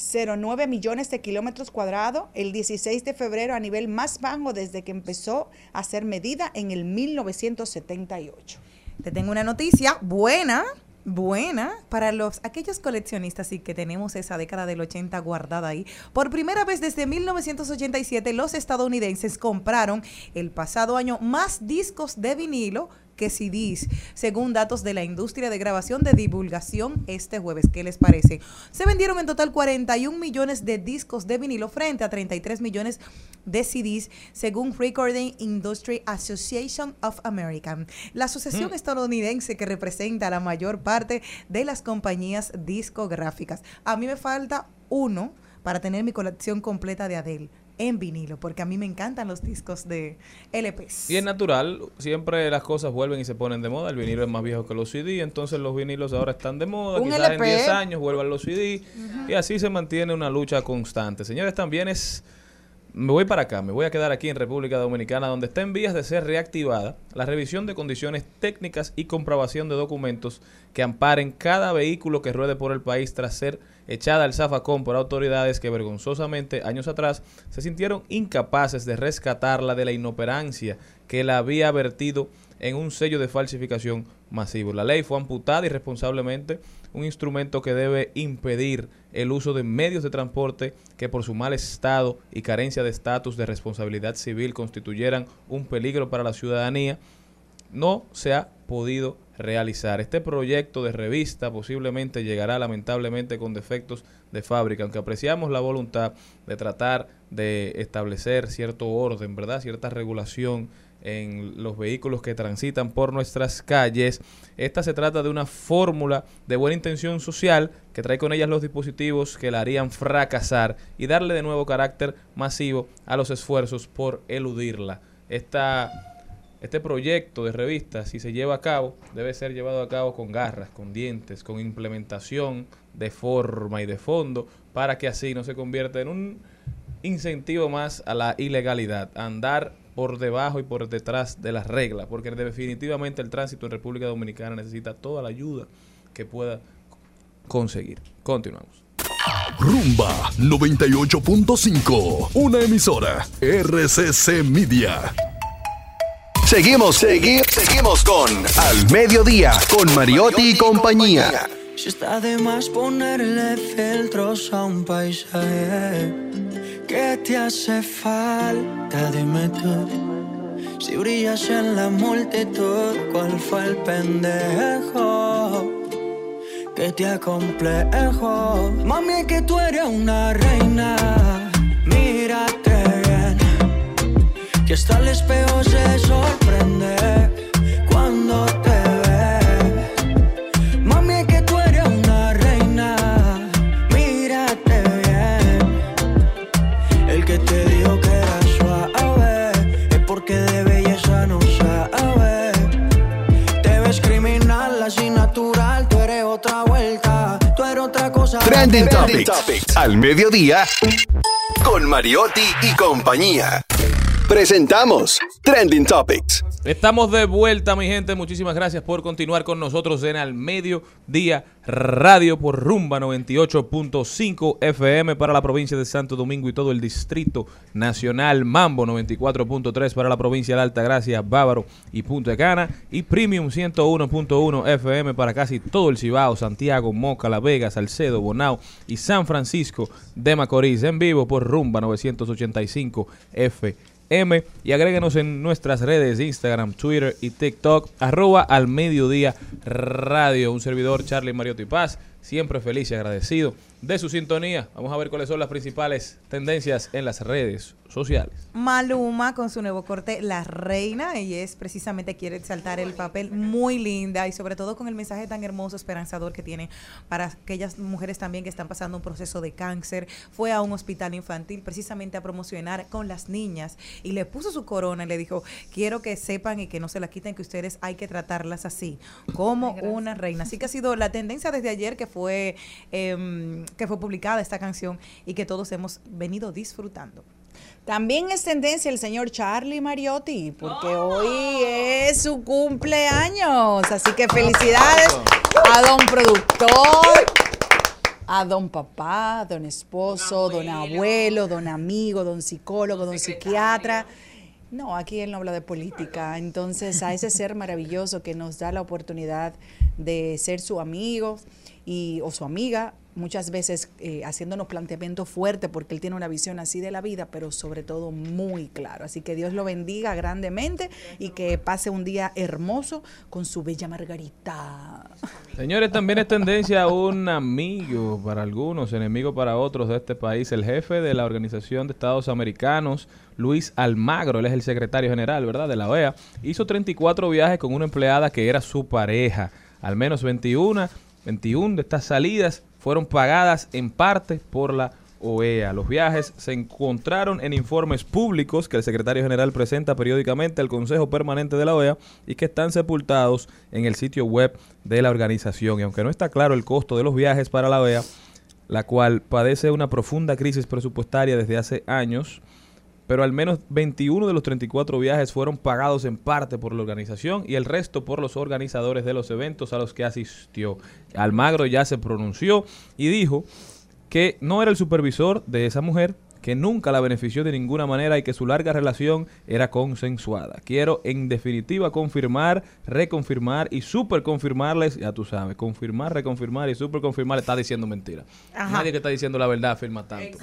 2.09 millones de kilómetros cuadrados el 16 de febrero a nivel más bajo desde que empezó a ser medida en el 1978. Te tengo una noticia buena, buena para los aquellos coleccionistas y que tenemos esa década del 80 guardada ahí. Por primera vez desde 1987 los estadounidenses compraron el pasado año más discos de vinilo que CDs, según datos de la industria de grabación de divulgación este jueves. ¿Qué les parece? Se vendieron en total 41 millones de discos de vinilo frente a 33 millones de CDs, según Recording Industry Association of America, la asociación Mm. estadounidense que representa la mayor parte de las compañías discográficas. A mí me falta uno para tener mi colección completa de Adele en vinilo, porque a mí me encantan los discos de LPs. Y es natural, siempre las cosas vuelven y se ponen de moda. El vinilo es más viejo que los CD, entonces los vinilos ahora están de moda. Un Quizás en LP. 10 años vuelvan los CD. Y así se mantiene una lucha constante. Señores, también es. Me voy para acá, me voy a quedar aquí en República Dominicana, donde está en vías de ser reactivada la revisión de condiciones técnicas y comprobación de documentos que amparen cada vehículo que ruede por el país tras ser echada al zafacón por autoridades que vergonzosamente años atrás se sintieron incapaces de rescatarla de la inoperancia que la había vertido en un sello de falsificación masivo. La ley fue amputada irresponsablemente, un instrumento que debe impedir el uso de medios de transporte que por su mal estado y carencia de estatus de responsabilidad civil constituyeran un peligro para la ciudadanía, no se ha podido realizar. Este proyecto de revista posiblemente llegará lamentablemente con defectos de fábrica, aunque apreciamos la voluntad de tratar de establecer cierto orden, ¿verdad? Cierta regulación en los vehículos que transitan por nuestras calles. Esta se trata de una fórmula de buena intención social que trae con ellas los dispositivos que la harían fracasar y darle de nuevo carácter masivo a los esfuerzos por eludirla. Esta este proyecto de revista, si se lleva a cabo, debe ser llevado a cabo con garras, con dientes, con implementación de forma y de fondo, para que así no se convierta en un incentivo más a la ilegalidad, a andar por debajo y por detrás de las reglas, porque definitivamente el tránsito en República Dominicana necesita toda la ayuda que pueda conseguir. Continuamos. Rumba 98.5, una emisora RCC Media. Seguimos, segui- seguimos con Al Mediodía, con Mariotti y compañía. Si está de más ponerle filtros a un paisaje, ¿qué te hace falta? Dime tú. Si brillas en la multitud, ¿cuál fue el pendejo que te acomplejo? Mami, que tú eres una reina. Que hasta el espejo se sorprende cuando te ve. Mami, es que tú eres una reina. Mírate bien. El que te dijo que era suave es porque de belleza no sabe. Te ves criminal, así natural. Tú eres otra vuelta. Tú eres otra cosa. Trending Topics. Al Mediodía, con Mariotti y compañía. Presentamos Trending Topics. Estamos de vuelta, mi gente. Muchísimas gracias por continuar con nosotros en Al Mediodía Radio por Rumba 98.5 FM para la provincia de Santo Domingo y todo el Distrito Nacional. Mambo 94.3 para la provincia de Altagracia, Bávaro y Punta Cana. Y Premium 101.1 FM para casi todo el Cibao, Santiago, Moca, La Vega, Salcedo, Bonao y San Francisco de Macorís. En vivo por Rumba 985 FM. M y agréguenos en nuestras redes Instagram, Twitter y TikTok, arroba al mediodía radio. Un servidor, Charlie Mariotti Paz, siempre feliz y agradecido de su sintonía. Vamos a ver cuáles son las principales tendencias en las redes sociales. Maluma con su nuevo corte La Reina y es precisamente quiere exaltar el papel muy linda y sobre todo con el mensaje tan hermoso, esperanzador que tiene para aquellas mujeres también que están pasando un proceso de cáncer. Fue a un hospital infantil precisamente a promocionar con las niñas y le puso su corona y le dijo, quiero que sepan y que no se la quiten que ustedes hay que tratarlas así, como una reina. Así que ha sido la tendencia desde ayer que fue, em, que fue publicada esta canción y que todos hemos venido disfrutando. También es tendencia el señor Charlie Mariotti, porque hoy es su cumpleaños. Así que felicidades a don productor, a don papá, don esposo, don abuelo, don amigo, don psicólogo, don psiquiatra. No, aquí él no habla de política. Entonces, a ese ser maravilloso que nos da la oportunidad de ser su amigo y, o su amiga, muchas veces eh, haciéndonos planteamientos fuertes porque él tiene una visión así de la vida, pero sobre todo muy claro. Así que Dios lo bendiga grandemente y que pase un día hermoso con su bella Margarita. Señores, también es tendencia un amigo para algunos, enemigo para otros de este país, el jefe de la Organización de Estados Americanos, Luis Almagro, él es el secretario general, ¿verdad?, de la OEA, hizo 34 viajes con una empleada que era su pareja, al menos 21, 21 de estas salidas fueron pagadas en parte por la OEA. Los viajes se encontraron en informes públicos que el secretario general presenta periódicamente al Consejo Permanente de la OEA y que están sepultados en el sitio web de la organización. Y aunque no está claro el costo de los viajes para la OEA, la cual padece una profunda crisis presupuestaria desde hace años, pero al menos 21 de los 34 viajes fueron pagados en parte por la organización y el resto por los organizadores de los eventos a los que asistió. Almagro ya se pronunció y dijo que no era el supervisor de esa mujer, que nunca la benefició de ninguna manera y que su larga relación era consensuada. Quiero en definitiva confirmar, reconfirmar y super confirmarles, ya tú sabes, confirmar, reconfirmar y super confirmar, está diciendo mentira. Ajá. Nadie que está diciendo la verdad afirma tanto.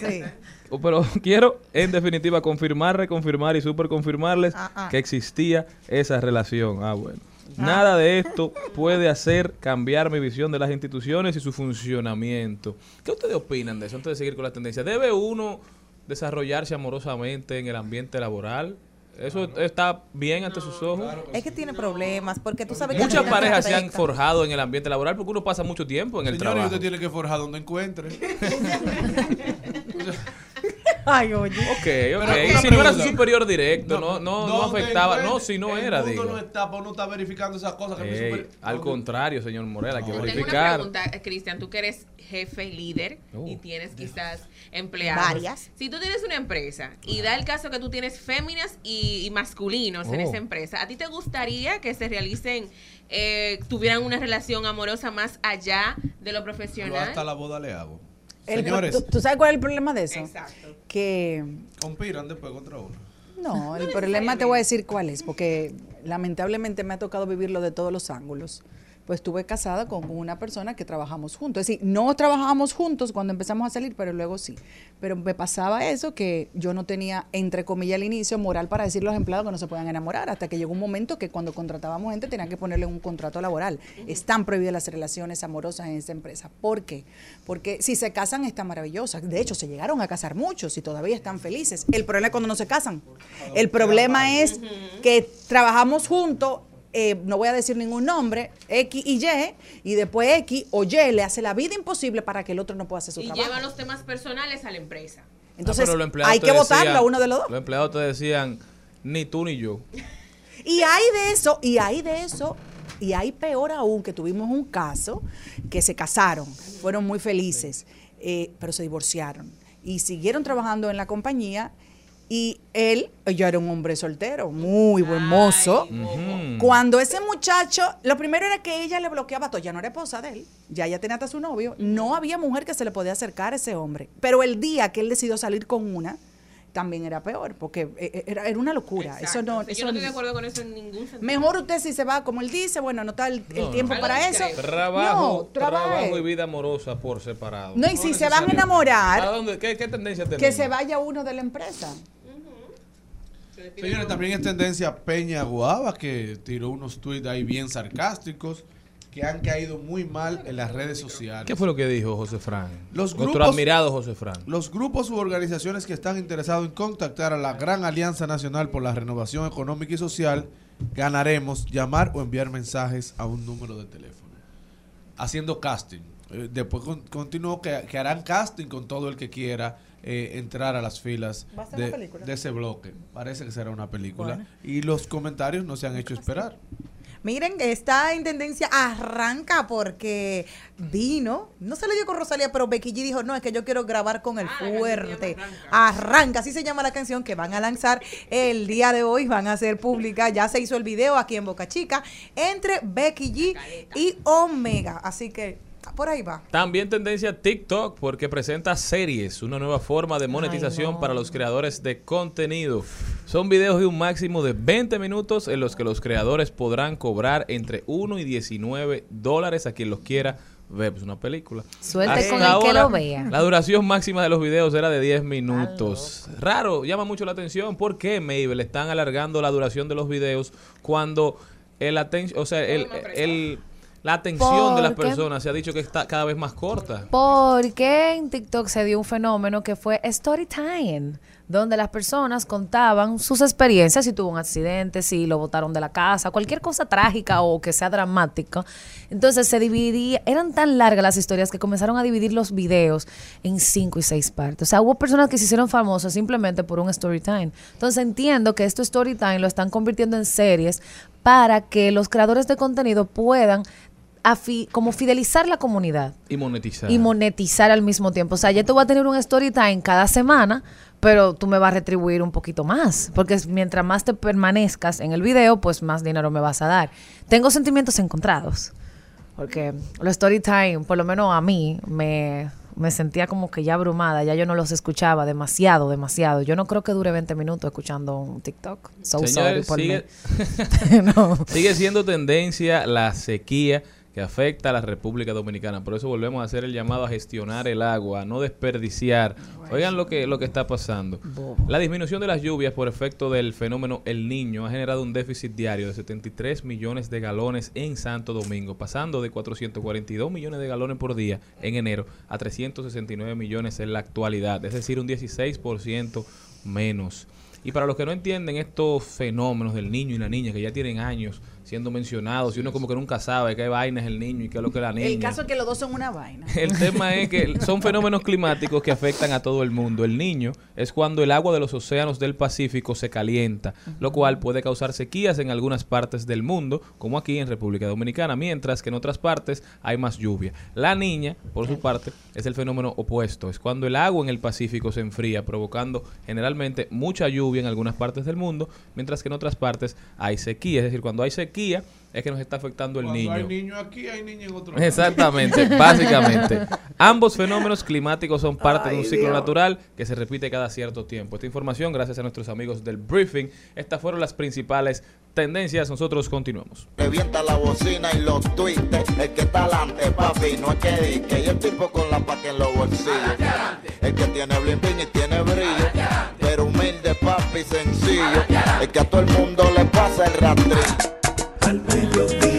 Sí. (laughs) Pero quiero, en definitiva, confirmar, reconfirmar y super confirmarles Ah, ah. que existía esa relación. Ah, bueno. Nada de esto puede hacer cambiar mi visión de las instituciones y su funcionamiento. ¿Qué ustedes opinan de eso antes de seguir con la tendencia? ¿Debe uno desarrollarse amorosamente en el ambiente laboral? ¿Eso está bien ante sus ojos? Es que tiene problemas porque tú sabes que Muchas la vida parejas se han forjado en el ambiente laboral porque uno pasa mucho tiempo en el Señores, trabajo. usted tiene que forjar donde encuentre. (laughs) (laughs) (laughs) Ay, oye. Ok, ok. Pero Y si no era su superior directo, no, no, no, ¿Dónde afectaba. No, si no el era, mundo digo. no está, pues uno está verificando esas cosas que mi Ey, super- al contrario, señor Morel, hay que Yo tengo una verificar. pregunta, eh, Cristian, tú que eres jefe líder y Oh. tienes quizás empleados. Varias. Si tú tienes una empresa y da el caso que tú tienes féminas y, y masculinos en Oh. esa empresa, ¿a ti te gustaría que se realicen, eh, tuvieran una relación amorosa más allá de lo Yo profesional? hasta la boda le hago. El- Señores, ¿tú, tú sabes cuál es el problema de eso? Exacto. Que conspiran después contra uno. (laughs) no, el problema te voy a decir cuál es, porque lamentablemente me ha tocado vivirlo de todos los ángulos. Pues estuve casada con una persona que trabajamos juntos. Es decir, no trabajábamos juntos cuando empezamos a salir, pero luego sí. Pero me pasaba eso que yo no tenía, entre comillas, al inicio, moral para decirle a los empleados que no se puedan enamorar, hasta que llegó un momento que cuando contratábamos gente tenían que ponerle un contrato laboral. Están prohibidas las relaciones amorosas en esa empresa. ¿Por qué? Porque si se casan está maravillosa. De hecho, se llegaron a casar muchos y todavía están felices. El problema es cuando no se casan. El problema es que trabajamos juntos. Eh, no voy a decir ningún nombre, X y Y, y después X o Y le hace la vida imposible para que el otro no pueda hacer su y trabajo. llevan los temas personales a la empresa. Entonces, Ah, hay que votarlo a uno de los dos. Los empleados te decían, ni tú ni yo. Y hay de eso, y hay de eso, y hay peor aún que tuvimos un caso que se casaron, fueron muy felices, eh, pero se divorciaron y siguieron trabajando en la compañía y él ya era un hombre soltero, muy buen mozo. Cuando ese muchacho, lo primero era que ella le bloqueaba todo, ya no era esposa de él, ya ella tenía hasta su novio, no había mujer que se le podía acercar a ese hombre. Pero el día que él decidió salir con una, también era peor, porque eh, eh, era, era una locura. Eso no, Sí, eso yo no estoy de acuerdo con eso en ningún sentido. Mejor usted si se va, como él dice, bueno, no está el, tiempo no. para eso. Trabajo, trabajo y vida amorosa por separado. No, y si se van a enamorar, ¿A dónde? ¿Qué, qué tendencia tenemos? que se vaya uno de la empresa. Señores, también es tendencia Peña Guava, que tiró unos tweets ahí bien sarcásticos, que han caído muy mal en las redes sociales. ¿Qué fue lo que dijo José Fran? Los Nuestro grupos- admirado José Fran. Los grupos u organizaciones que están interesados en contactar a la Gran Alianza Nacional por la Renovación Económica y Social, ganaremos llamar o enviar mensajes a un número de teléfono. Haciendo casting. Eh, Después con- continuó que, que harán casting con todo el que quiera eh, entrar a las filas ¿Va a ser de, una película? de ese bloque. Parece que será una película. Bueno. Y los comentarios no se han hecho esperar. Miren, está en tendencia, arranca porque vino, no se le dio con Rosalía, pero Becky G dijo, no, es que yo quiero grabar con el fuerte. Arranca, así se llama la canción que van a lanzar el día de hoy, van a hacer pública, ya se hizo el video aquí en Boca Chica, entre Becky G y Omega, así que por ahí va. También tendencia TikTok porque presenta series, una nueva forma de monetización para los creadores de contenido. Son videos de un máximo de 20 minutos en los que los creadores podrán cobrar entre 1 y 19 dólares a quien los quiera ver. Es una película. Suerte Hasta con el que lo vea. La duración máxima de los videos era de 10 minutos. Raro, llama mucho la atención. ¿Por qué Mabel están alargando la duración de los videos cuando el aten- o sea, el, el- la atención de las personas se ha dicho que está cada vez más corta? Porque en TikTok se dio un fenómeno que fue story time, donde las personas contaban sus experiencias, si tuvo un accidente, si lo botaron de la casa, cualquier cosa trágica o que sea dramática. Entonces se dividía, eran tan largas las historias que comenzaron a dividir los videos en cinco y seis partes. O sea, hubo personas que se hicieron famosas simplemente por un story time. Entonces entiendo que esto story time lo están convirtiendo en series para que los creadores de contenido puedan afi- como fidelizar la comunidad Y monetizar. y monetizar al mismo tiempo. O sea, yo te voy a tener un story time cada semana, pero tú me vas a retribuir un poquito más, porque mientras más te permanezcas en el video, pues más dinero me vas a dar. Tengo sentimientos encontrados, porque los story time, por lo menos a mí, me, me sentía como que ya abrumada, ya yo no los escuchaba demasiado, demasiado. Yo no creo que dure 20 minutos escuchando un TikTok. So sorry Señores, por sigue. (laughs) No. (laughs) sigue siendo tendencia la sequía que afecta a la República Dominicana. Por eso volvemos a hacer el llamado a gestionar el agua, a no desperdiciar. Oigan lo que, lo que está pasando. La disminución de las lluvias por efecto del fenómeno El Niño ha generado un déficit diario de 73 millones de galones en Santo Domingo, pasando de 442 millones de galones por día en enero a 369 millones en la actualidad, es decir, un 16% menos. Y para los que no entienden estos fenómenos del niño y la niña, que ya tienen años siendo mencionados, y uno como que nunca sabe qué vaina es el niño y qué es lo que es la niña. El caso es que los dos son una vaina. (laughs) El tema es que son fenómenos climáticos que afectan a todo el mundo. El niño es cuando el agua de los océanos del Pacífico se calienta, lo cual puede causar sequías en algunas partes del mundo, como aquí en República Dominicana, mientras que en otras partes hay más lluvia. La niña, por su parte, es el fenómeno opuesto. Es cuando el agua en el Pacífico se enfría, provocando generalmente mucha lluvia en algunas partes del mundo, mientras que en otras partes hay sequía. Es decir, cuando hay sequía es que nos está afectando el Cuando niño. hay niño aquí, hay niño en otro lado. Exactamente, (laughs) básicamente. Ambos fenómenos climáticos son parte de un Ay, ciclo Dios. natural que se repite cada cierto tiempo. Esta información, gracias a nuestros amigos del briefing, estas fueron las principales tendencias. Nosotros continuamos. Revienta la bocina y los tweets. El que está adelante, papi, no es que dique. Y el tipo con la paca en los bolsillos. El que tiene bling bling y tiene brillo. Pero humilde, papi, sencillo. El que a todo el mundo le pasa el rastrillo. Al mediodía,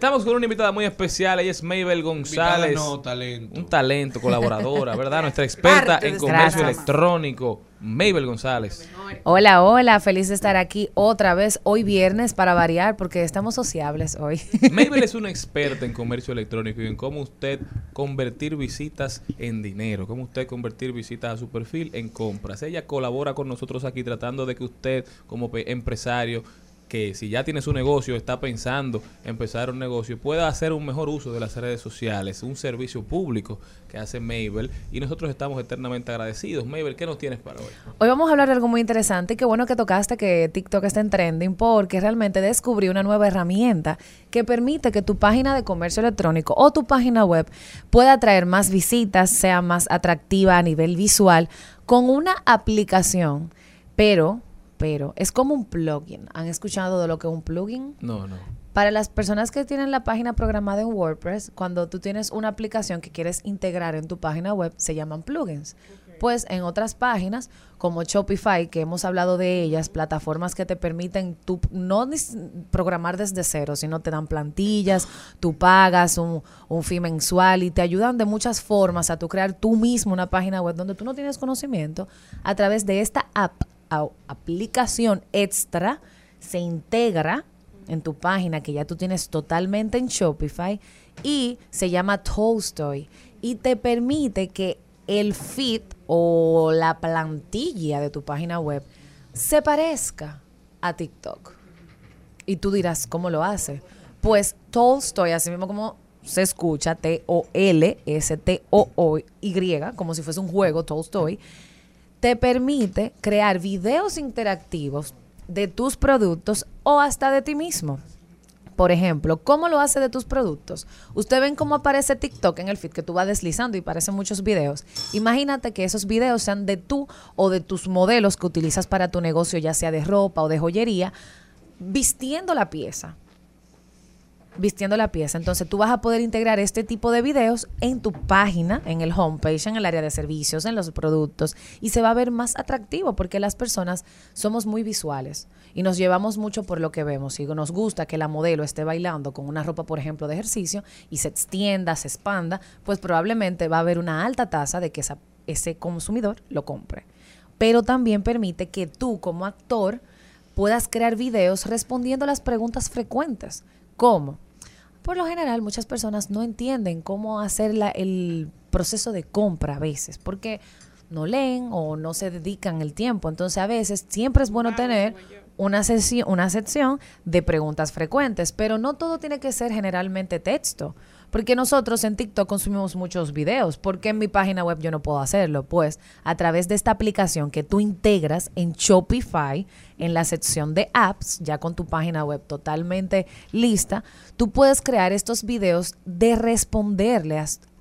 Estamos con una invitada muy especial, ella es Mabel González. Invitada no, talento. Un talento, colaboradora, ¿verdad? (laughs) Nuestra experta Arte en comercio gracias. electrónico, Mabel González. Hola, hola, feliz de estar aquí otra vez hoy viernes para variar porque estamos sociables hoy. (laughs) Mabel es una experta en comercio electrónico y en cómo usted convertir visitas en dinero, cómo usted convertir visitas a su perfil en compras. Ella colabora con nosotros aquí tratando de que usted como empresario que si ya tiene su negocio, está pensando empezar un negocio, pueda hacer un mejor uso de las redes sociales, un servicio público que hace Mabel y nosotros estamos eternamente agradecidos. Mabel, ¿qué nos tienes para hoy? Hoy vamos a hablar de algo muy interesante. Qué bueno que tocaste que TikTok está en trending porque realmente descubrí una nueva herramienta que permite que tu página de comercio electrónico o tu página web pueda atraer más visitas, sea más atractiva a nivel visual con una aplicación. Pero, pero es como un plugin. ¿Han escuchado de lo que es un plugin? No, no. Para las personas que tienen la página programada en WordPress, cuando tú tienes una aplicación que quieres integrar en tu página web, se llaman plugins. Pues en otras páginas, como Shopify, que hemos hablado de ellas, plataformas que te permiten tú no programar desde cero, sino te dan plantillas, tú pagas un, un fee mensual y te ayudan de muchas formas a tú crear tú mismo una página web donde tú no tienes conocimiento. A través de esta app, aplicación extra, se integra en tu página que ya tú tienes totalmente en Shopify y se llama Tolstoy y te permite que el feed o la plantilla de tu página web se parezca a TikTok. Y tú dirás, ¿cómo lo hace? Pues Tolstoy, así mismo como se escucha, T-O-L-S-T-O-O-Y, como si fuese un juego, Tolstoy, te permite crear videos interactivos de tus productos o hasta de ti mismo. Por ejemplo, ¿cómo lo hace de tus productos? Ustedes ven cómo aparece TikTok en el feed que tú vas deslizando y aparecen muchos videos. Imagínate que esos videos sean de tú o de tus modelos que utilizas para tu negocio, ya sea de ropa o de joyería, vistiendo la pieza vistiendo la pieza. Entonces tú vas a poder integrar este tipo de videos en tu página, en el homepage, en el área de servicios, en los productos y se va a ver más atractivo porque las personas somos muy visuales y nos llevamos mucho por lo que vemos. Si nos gusta que la modelo esté bailando con una ropa, por ejemplo, de ejercicio y se extienda, se expanda, pues probablemente va a haber una alta tasa de que ese consumidor lo compre. Pero también permite que tú como actor puedas crear videos respondiendo a las preguntas frecuentes. ¿Cómo? Por lo general, muchas personas no entienden cómo hacer la- el proceso de compra a veces, porque no leen o no se dedican el tiempo. Entonces, a veces siempre es bueno tener una, sesi- una sección de preguntas frecuentes, pero no todo tiene que ser generalmente texto. Porque nosotros en TikTok consumimos muchos videos. ¿Por qué en mi página web yo no puedo hacerlo? Pues a través de esta aplicación que tú integras en Shopify, en la sección de apps, ya con tu página web totalmente lista, tú puedes crear estos videos de responderle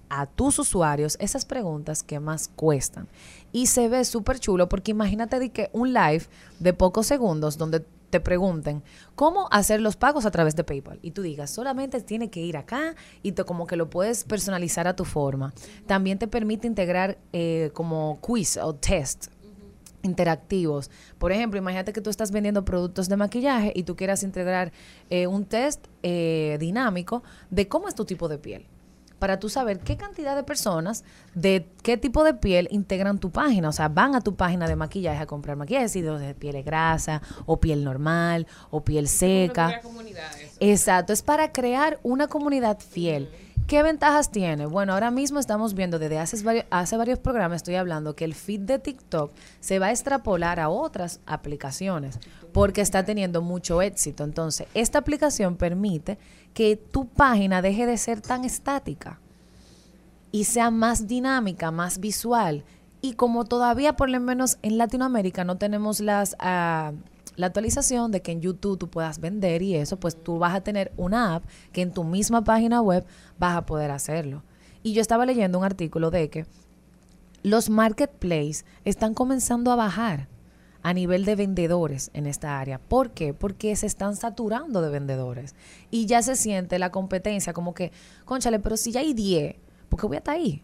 a, tus usuarios esas preguntas que más cuestan. Y se ve súper chulo porque imagínate que un live de pocos segundos donde te pregunten cómo hacer los pagos a través de PayPal y tú digas solamente tiene que ir acá y te como que lo puedes personalizar a tu forma. También te permite integrar eh, como quiz o test interactivos. Por ejemplo, imagínate que tú estás vendiendo productos de maquillaje y tú quieras integrar eh, un test eh, dinámico de cómo es tu tipo de piel. Para tú saber qué cantidad de personas de qué tipo de piel integran tu página. O sea, van a tu página de maquillaje a comprar maquillaje, si de piel grasa, o piel normal, o piel seca. Exacto, es para crear una comunidad fiel. ¿Qué ventajas tiene? Bueno, ahora mismo estamos viendo desde hace varios, hace varios programas, estoy hablando que el feed de TikTok se va a extrapolar a otras aplicaciones porque está teniendo mucho éxito. Entonces, esta aplicación permite que tu página deje de ser tan estática y sea más dinámica, más visual. Y como todavía, por lo menos en Latinoamérica, no tenemos las ah, la actualización de que en YouTube tú puedas vender y eso, pues tú vas a tener una app que en tu misma página web vas a poder hacerlo. Y yo estaba leyendo un artículo de que los marketplaces están comenzando a bajar a nivel de vendedores en esta área. ¿Por qué? Porque se están saturando de vendedores y ya se siente la competencia como que, conchale, pero si ya hay 10, ¿por qué voy hasta ahí?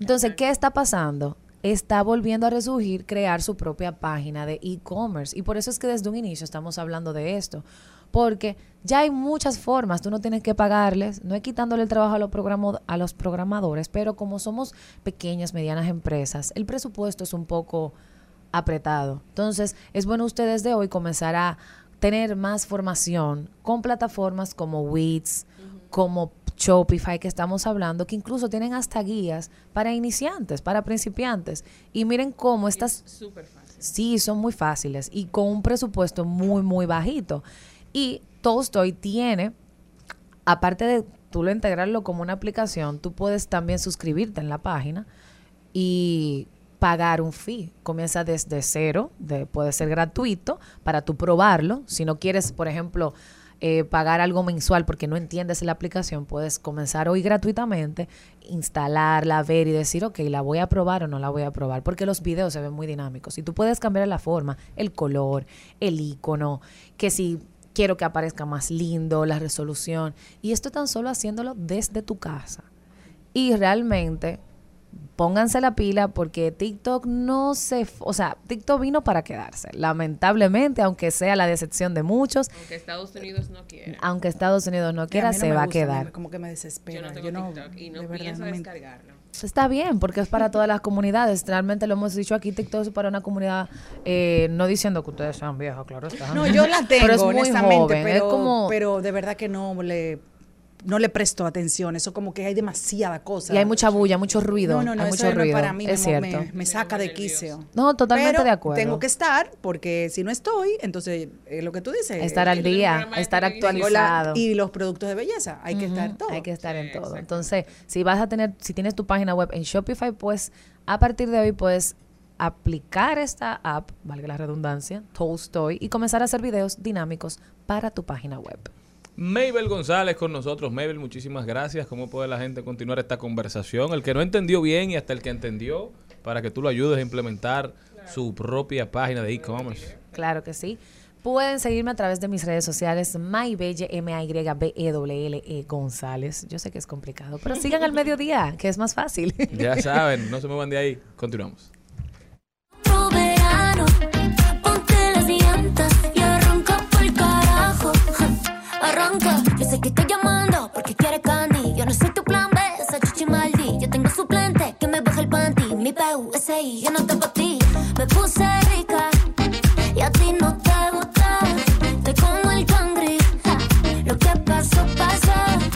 Entonces, ¿qué está pasando? Está volviendo a resurgir crear su propia página de e-commerce y por eso es que desde un inicio estamos hablando de esto. Porque ya hay muchas formas, tú no tienes que pagarles, no es quitándole el trabajo a los, a los programadores, pero como somos pequeñas, medianas empresas, el presupuesto es un poco apretado. Entonces, es bueno ustedes de hoy comenzar a tener más formación con plataformas como Wix, como Shopify que estamos hablando, que incluso tienen hasta guías para iniciantes, para principiantes. Y miren cómo estas... Súper fácil. Sí, son muy fáciles y con un presupuesto muy, muy bajito. Y Tolstoy tiene, aparte de tú lo integrarlo como una aplicación, tú puedes también suscribirte en la página y pagar un fee. Comienza desde cero, de, puede ser gratuito para tú probarlo. Si no quieres, por ejemplo, eh, pagar algo mensual porque no entiendes la aplicación, puedes comenzar hoy gratuitamente, instalarla, ver y decir, ok, la voy a probar o no la voy a probar, porque los videos se ven muy dinámicos y tú puedes cambiar la forma, el color, el icono, que si quiero que aparezca más lindo, la resolución, y esto tan solo haciéndolo desde tu casa. Y realmente pónganse la pila porque TikTok no se, o sea, TikTok vino para quedarse, lamentablemente, aunque sea la decepción de muchos, Aunque Estados Unidos no quiere. aunque Estados Unidos no quiera, no se va a gusta, quedar. Como que me desespera. Yo no tengo Yo no, TikTok y no de verdad, pienso descargarlo. Está bien, porque es para todas las comunidades. Realmente lo hemos dicho aquí, TikTok es para una comunidad, eh, no diciendo que ustedes sean viejos, claro está. No, yo la tengo, pero es muy honestamente, joven, pero, es como... pero de verdad que no le, no le presto atención. Eso como que hay demasiada cosa. y hay mucha bulla, mucho ruido. No, no, no, hay eso mucho no es ruido. para mí, es me, cierto. me, me saca de quicio. No, totalmente Pero de acuerdo. Tengo que estar, porque si no estoy, entonces es lo que tú dices. Estar al el- día, estar actualizado. Y los productos de belleza, hay que estar todo. Hay que estar en todo. Entonces, si vas a tener, si tienes tu página web en Shopify, pues a partir de hoy puedes aplicar esta app, valga la redundancia, Tolstoy, y comenzar a hacer videos dinámicos para tu página web. Mabel González con nosotros. Mabel, muchísimas gracias. ¿Cómo puede la gente continuar esta conversación? El que no entendió bien y hasta el que entendió, para que tú lo ayudes a implementar su propia página de e-commerce. Claro que sí. Pueden seguirme a través de mis redes sociales, MyBelle, M-A-Y-B-E-W-L-E E González. Yo sé que es complicado, pero (laughs) sigan al mediodía, que es más fácil. Ya (laughs) saben, no se muevan de ahí. Continuamos. Yo sé que estoy llamando porque quiere candy. Yo no soy tu plan B, esa chichi maldi. Yo tengo suplente que me baja el panty. Mi PUSI, yo no te pa' ti. Me puse rica y a ti no te gusta. Estoy como el cangri. Lo que pasó, pasó.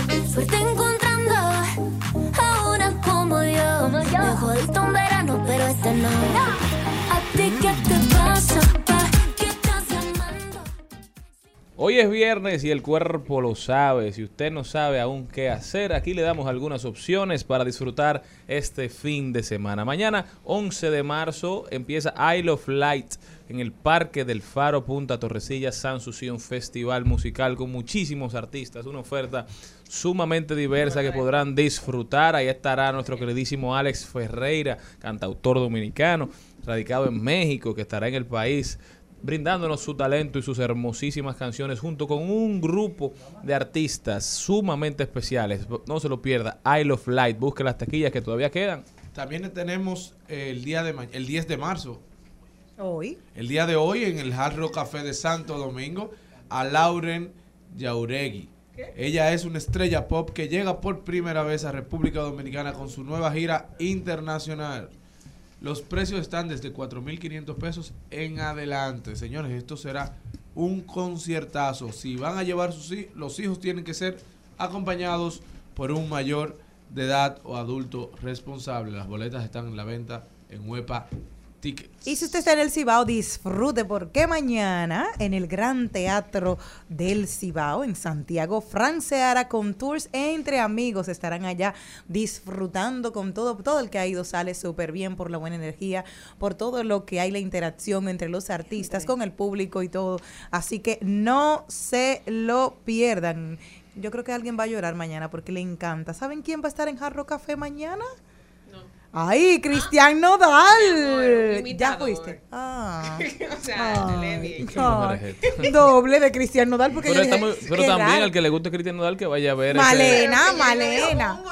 Hoy es viernes y el cuerpo lo sabe. Si usted no sabe aún qué hacer, aquí le damos algunas opciones para disfrutar este fin de semana. Mañana, 11 de marzo, empieza Isle of Light en el Parque del Faro Punta Torrecilla San Sución Festival Musical con muchísimos artistas. Una oferta sumamente diversa que podrán disfrutar. Ahí estará nuestro queridísimo Alex Ferreira, cantautor dominicano, radicado en México, que estará en el país brindándonos su talento y sus hermosísimas canciones junto con un grupo de artistas sumamente especiales. No se lo pierda, Isle of Light, busque las taquillas que todavía quedan. También tenemos el día de ma- el 10 de marzo, Hoy. el día de hoy en el Hard Rock Café de Santo Domingo a Lauren Yauregui. Ella es una estrella pop que llega por primera vez a República Dominicana con su nueva gira internacional. Los precios están desde 4.500 pesos en adelante. Señores, esto será un conciertazo. Si van a llevar sus hijos, los hijos tienen que ser acompañados por un mayor de edad o adulto responsable. Las boletas están en la venta en Huepa Y si usted está en el Cibao, disfrute porque mañana en el Gran Teatro del Cibao en Santiago, Fran Seara con tours entre amigos estarán allá disfrutando con todo, todo el que ha ido sale súper bien por la buena energía, por todo lo que hay la interacción entre los artistas con el público y todo. Así que no se lo pierdan. Yo creo que alguien va a llorar mañana porque le encanta. ¿Saben quién va a estar en Jarro Café mañana? ¡Ay, Cristian Nodal! ¿Ya fuiste? (laughs) Ah. o sea, le. ¿Qué (laughs) Doble de Cristian Nodal porque Pero, yo dije, estamos- pero qué también raro. al que le guste Cristian Nodal que vaya a ver ese- Malena, Malena.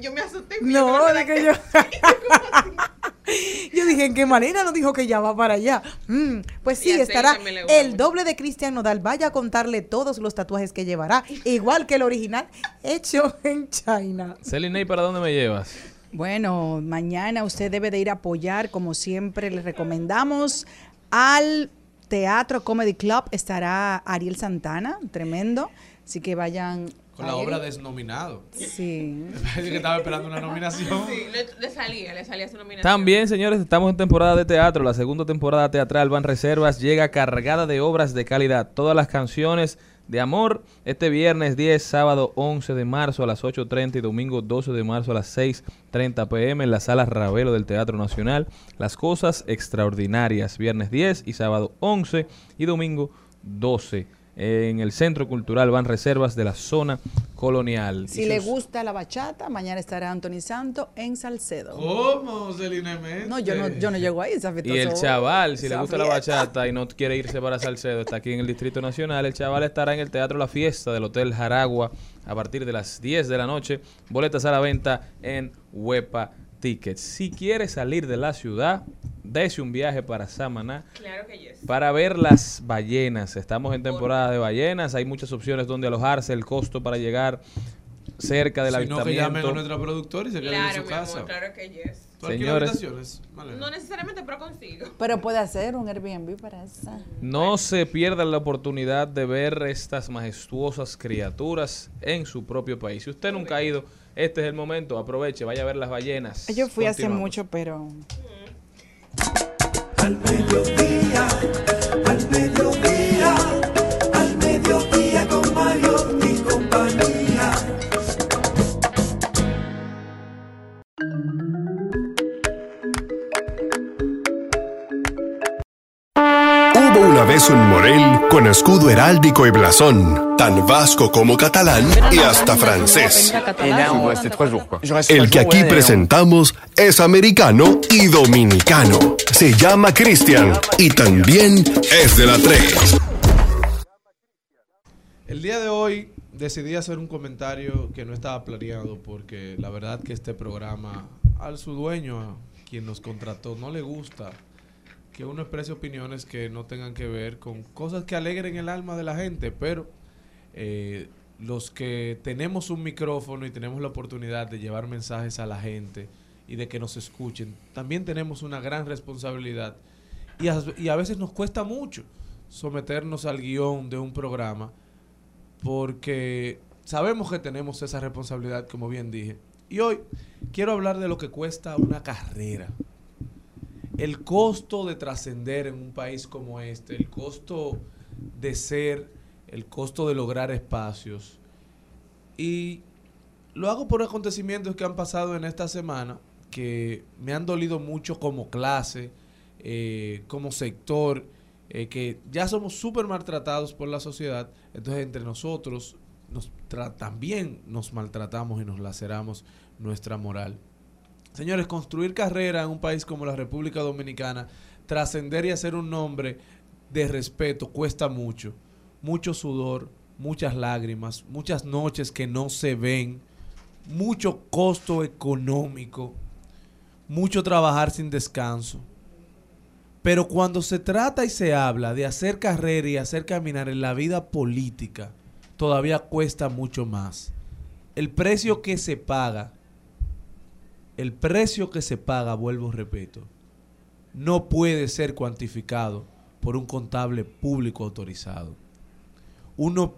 Yo me asusté. No, de que yo. (laughs) yo dije en que Malena no dijo que ya va para allá. Mm, pues sí, estará el doble de Cristian Nodal. Vaya a contarle todos los tatuajes que llevará, igual que el original hecho en China. Celine, ¿para dónde me llevas? Bueno, mañana usted debe de ir a apoyar, como siempre le recomendamos, al Teatro Comedy Club. Estará Ariel Santana, tremendo. Así que vayan. Con la obra Desnominado. Sí. (laughs) Parece que estaba esperando una nominación. Sí, le, le salía, le salía su nominación. También, señores, estamos en temporada de teatro. La segunda temporada teatral Van Reservas llega cargada de obras de calidad. Todas las canciones de amor. Este viernes 10, sábado 11 de marzo a las 8.30 y domingo 12 de marzo a las 6.30 pm en la sala Ravelo del Teatro Nacional. Las cosas extraordinarias, viernes 10 y sábado 11 y domingo 12 en el Centro Cultural Van Reservas de la zona colonial. Si le gusta la bachata, mañana estará Anthony Santo en Salcedo. ¿Cómo, Celina Méndez? No, yo no, yo no llego ahí, esa Y el chaval, si le gusta la bachata y no quiere irse para Salcedo, está aquí en el Distrito Nacional. El chaval estará en el Teatro La Fiesta del Hotel Jaragua a partir de las 10 de la noche. Boletas a la venta en Huepa Tickets. Si quiere salir de la ciudad, dése un viaje para Samaná Claro que yes. para ver las ballenas. Estamos en temporada de ballenas. Hay muchas opciones donde alojarse. El costo para llegar cerca del Si no, que llamen a nuestra productora y se queden en Claro, su casa. amor, claro que yes. ¿Tú alquilas Señores. Vale. No necesariamente, pero consigo. Pero puede hacer un Airbnb para eso. No se pierdan la oportunidad de ver estas majestuosas criaturas en su propio país. Si usted nunca ha ido, este es el momento. Aproveche, vaya a ver las ballenas. Yo fui hace mucho, pero Al mediodía, al mediodía, al mediodía con Mario Hubo una vez un Morel con escudo heráldico y blasón, tan vasco como catalán y hasta francés. El que aquí presentamos es americano y dominicano. Se llama Cristian y también es de la 3. El día de hoy decidí hacer un comentario que no estaba planeado porque la verdad que este programa, al su dueño, quien nos contrató, no le gusta que uno exprese opiniones que no tengan que ver con cosas que alegren el alma de la gente, pero eh, los que tenemos un micrófono y tenemos la oportunidad de llevar mensajes a la gente y de que nos escuchen, también tenemos una gran responsabilidad y a, y a veces nos cuesta mucho someternos al guion de un programa porque sabemos que tenemos esa responsabilidad, como bien dije. Y hoy quiero hablar de lo que cuesta una carrera. El costo de trascender en un país como este, el costo de ser, el costo de lograr espacios. Y lo hago por acontecimientos que han pasado en esta semana, que me han dolido mucho como clase, eh, como sector, eh, que ya somos súper maltratados por la sociedad, entonces entre nosotros también nos maltratamos y nos laceramos nuestra moral. Señores, construir carrera en un país como la República Dominicana, trascender y hacer un nombre de respeto cuesta mucho. Mucho sudor, muchas lágrimas, muchas noches que no se ven, mucho costo económico, mucho trabajar sin descanso. Pero cuando se trata y se habla de hacer carrera y hacer caminar en la vida política, todavía cuesta mucho más. El precio que se paga, el precio que se paga, vuelvo repito, no puede ser cuantificado por un contable público autorizado. Uno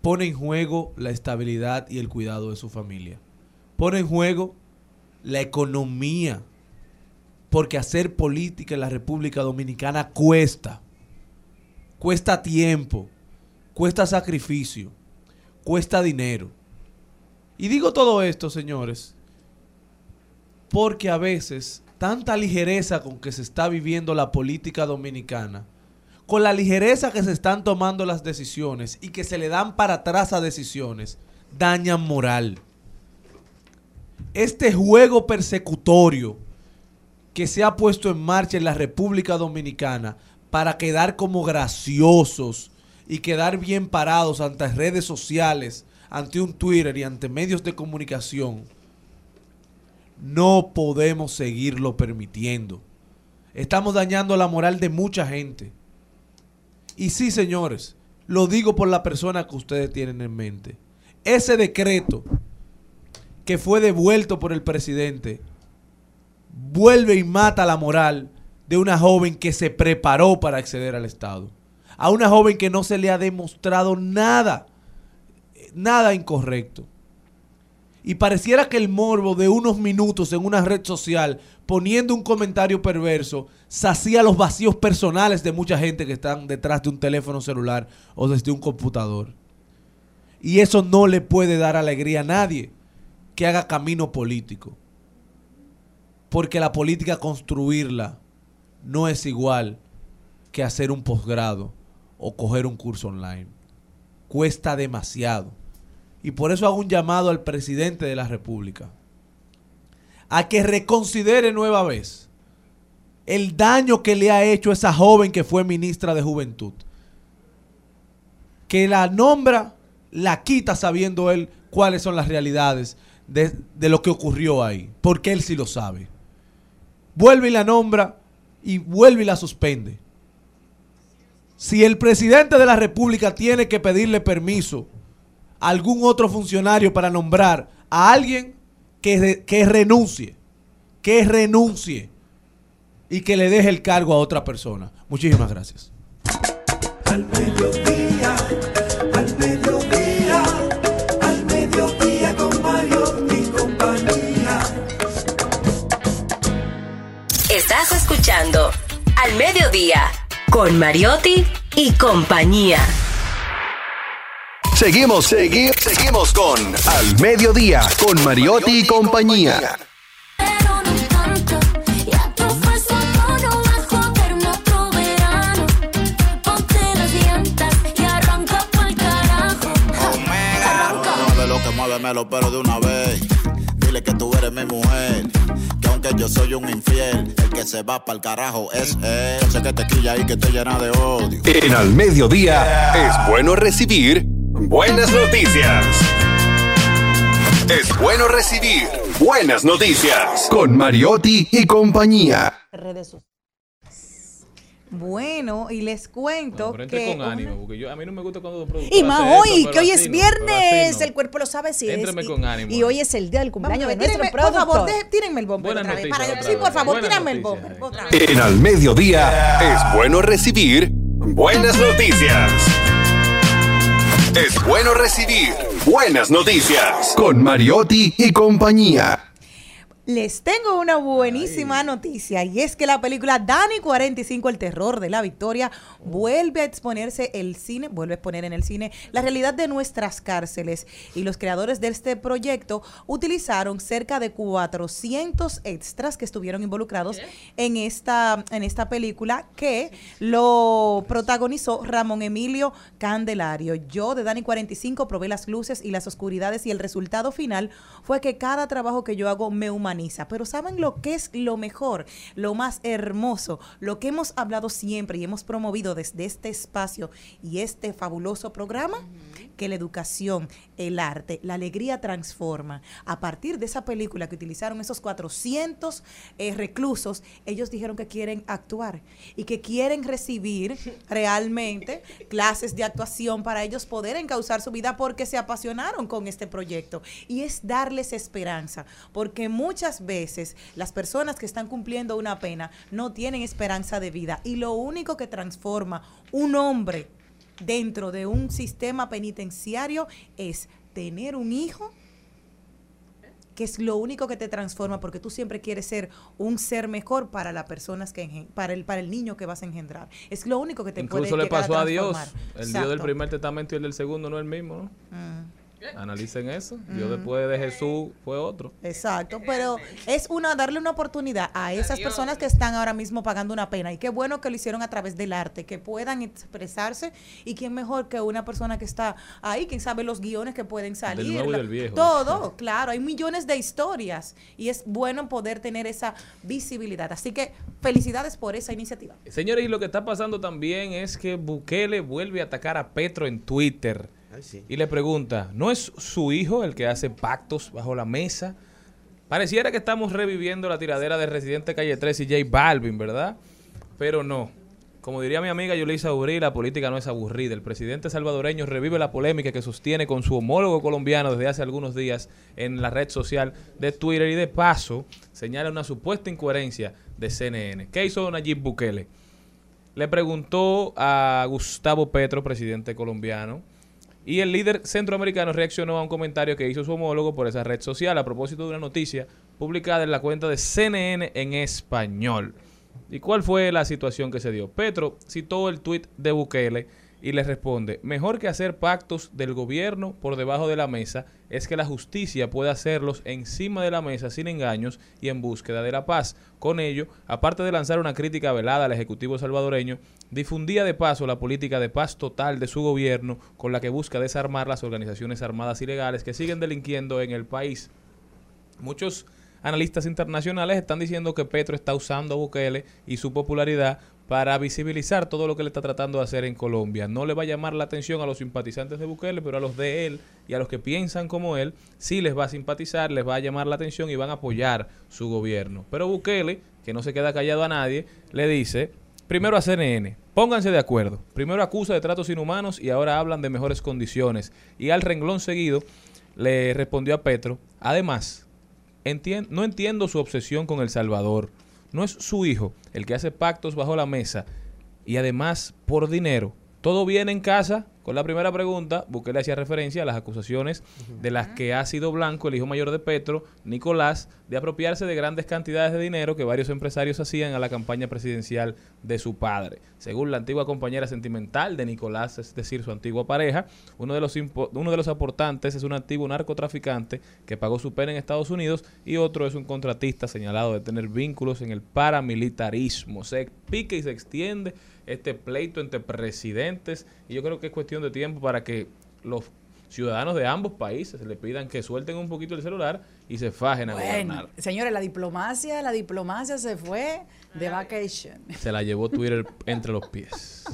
pone en juego la estabilidad y el cuidado de su familia. Pone en juego la economía porque hacer política en la República Dominicana cuesta. Cuesta tiempo, cuesta sacrificio, cuesta dinero. Y digo todo esto, señores, porque a veces tanta ligereza con que se está viviendo la política dominicana, con la ligereza que se están tomando las decisiones y que se le dan para atrás a decisiones, dañan moral. Este juego persecutorio que se ha puesto en marcha en la República Dominicana para quedar como graciosos y quedar bien parados ante redes sociales, ante un Twitter y ante medios de comunicación, no podemos seguirlo permitiendo. Estamos dañando la moral de mucha gente. Y sí, señores, lo digo por la persona que ustedes tienen en mente. Ese decreto que fue devuelto por el presidente vuelve y mata la moral de una joven que se preparó para acceder al Estado. A una joven que no se le ha demostrado nada, nada incorrecto. Y pareciera que el morbo de unos minutos en una red social poniendo un comentario perverso sacía los vacíos personales de mucha gente que están detrás de un teléfono celular o desde un computador. Y eso no le puede dar alegría a nadie que haga camino político. Porque la política construirla no es igual que hacer un posgrado o coger un curso online. Cuesta demasiado. Y por eso hago un llamado al presidente de la República a que reconsidere nueva vez el daño que le ha hecho esa joven que fue ministra de Juventud. Que la nombra, la quita sabiendo él cuáles son las realidades de, de lo que ocurrió ahí. Porque él sí lo sabe. Vuelve y la nombra y vuelve y la suspende. Si el presidente de la República tiene que pedirle permiso algún otro funcionario para nombrar a alguien que, que renuncie, que renuncie y que le deje el cargo a otra persona. Muchísimas gracias. Al mediodía, al mediodía, al mediodía con Mario y compañía. Estás escuchando Al Mediodía con Mariotti y compañía. Seguimos, seguimos, seguimos con Al Mediodía, con Mariotti y compañía. Muévemelo, pero de una vez. Dile que tú eres mi mujer. Que aunque yo soy un infiel, el que se va pa'l carajo es él. Sé que te quilla y que te llena de odio. En Al Mediodía es bueno recibir buenas noticias. Es bueno recibir buenas noticias con Mariotti y compañía. Redes. Bueno, y les cuento Pero entre que... con ánimo, porque yo, a mí no me gusta cuando Y más hoy, eso, que hoy así es viernes, no. el cuerpo lo sabe si es. Y- con ánimo, Y hoy es el día del cumpleaños de Vamos a ver, nuestro tírenme, por favor, productor. de- tírenme el bombo otra vez. Para- otra sí, vez. por favor, Buenas tírenme el bombo. otra vez. En Al Mediodía es bueno recibir buenas noticias. Es bueno recibir buenas noticias con Mariotti y compañía. Les tengo una buenísima noticia y es que la película Dani 45, el terror de la victoria, vuelve a exponerse el cine, vuelve a exponer en el cine la realidad de nuestras cárceles y los creadores de este proyecto utilizaron cerca de 400 extras que estuvieron involucrados en esta, en esta película que lo protagonizó Ramón Emilio Candelario. Yo de Dani 45 probé las luces y las oscuridades y el resultado final fue que cada trabajo que yo hago me humaniza. Pero ¿saben lo que es lo mejor, lo más hermoso, lo que hemos hablado siempre y hemos promovido desde este espacio y este fabuloso programa? Que la educación, el arte, la alegría transforma. A partir de esa película que utilizaron esos 400 eh, reclusos, ellos dijeron que quieren actuar y que quieren recibir (laughs) realmente clases de actuación para ellos poder encauzar su vida porque se apasionaron con este proyecto. Y es darles esperanza, porque muchas veces las personas que están cumpliendo una pena no tienen esperanza de vida y lo único que transforma un hombre dentro de un sistema penitenciario es tener un hijo que es lo único que te transforma porque tú siempre quieres ser un ser mejor para las personas que para el para el niño que vas a engendrar. Es lo único que te Incluso puede le pasó a Dios. El Dios del primer testamento y el del segundo no es el mismo, ¿no? Mm. Analicen eso. Dios Mm. después de Jesús fue otro. Exacto, pero es una darle una oportunidad a esas personas que están ahora mismo pagando una pena y qué bueno que lo hicieron a través del arte, que puedan expresarse y quién mejor que una persona que está ahí, quién sabe los guiones que pueden salir, nuevo y la- del viejo. todo, (laughs) claro, hay millones de historias y es bueno poder tener esa visibilidad, así que felicidades por esa iniciativa. Señores, y lo que está pasando también es que Bukele vuelve a atacar a Petro en Twitter. Y le pregunta, ¿no es su hijo el que hace pactos bajo la mesa? Pareciera que estamos reviviendo la tiradera de Residente Calle 3 y J Balvin, ¿verdad? Pero no. Como diría mi amiga Yulisa Uri, la política no es aburrida. El presidente salvadoreño revive la polémica que sostiene con su homólogo colombiano desde hace algunos días en la red social de Twitter y de paso señala una supuesta incoherencia de CNN. ¿Qué hizo Nayib Bukele? Le preguntó a Gustavo Petro, presidente colombiano, y el líder centroamericano reaccionó a un comentario que hizo su homólogo por esa red social a propósito de una noticia publicada en la cuenta de CNN en español. ¿Y cuál fue la situación que se dio? Petro citó el tuit de Bukele y le responde, mejor que hacer pactos del gobierno por debajo de la mesa es que la justicia pueda hacerlos encima de la mesa sin engaños y en búsqueda de la paz. Con ello, aparte de lanzar una crítica velada al Ejecutivo salvadoreño, difundía de paso la política de paz total de su gobierno con la que busca desarmar las organizaciones armadas ilegales que siguen delinquiendo en el país. Muchos analistas internacionales están diciendo que Petro está usando a Bukele y su popularidad para visibilizar todo lo que le está tratando de hacer en Colombia. No le va a llamar la atención a los simpatizantes de Bukele, pero a los de él y a los que piensan como él, sí les va a simpatizar, les va a llamar la atención y van a apoyar su gobierno. Pero Bukele, que no se queda callado a nadie, le dice, primero a CNN, pónganse de acuerdo. Primero acusa de tratos inhumanos y ahora hablan de mejores condiciones. Y al renglón seguido le respondió a Petro, además, no entiendo su obsesión con El Salvador. No es su hijo el que hace pactos bajo la mesa y además por dinero. ¿Todo bien en casa? Con la primera pregunta, Bukele hacía referencia a las acusaciones de las que ha sido blanco el hijo mayor de Petro, Nicolás, de apropiarse de grandes cantidades de dinero que varios empresarios hacían a la campaña presidencial de su padre. Según la antigua compañera sentimental de Nicolás, es decir, su antigua pareja, uno de los, uno de los aportantes es un antiguo narcotraficante que pagó su pena en Estados Unidos y otro es un contratista señalado de tener vínculos en el paramilitarismo. Se pica y se extiende este pleito entre presidentes y yo creo que es cuestión de tiempo para que los ciudadanos de ambos países le pidan que suelten un poquito el celular y se fajen a Bueno, gobernar. señores, la diplomacia, la diplomacia se fue de vacation. Se la llevó Twitter entre los pies.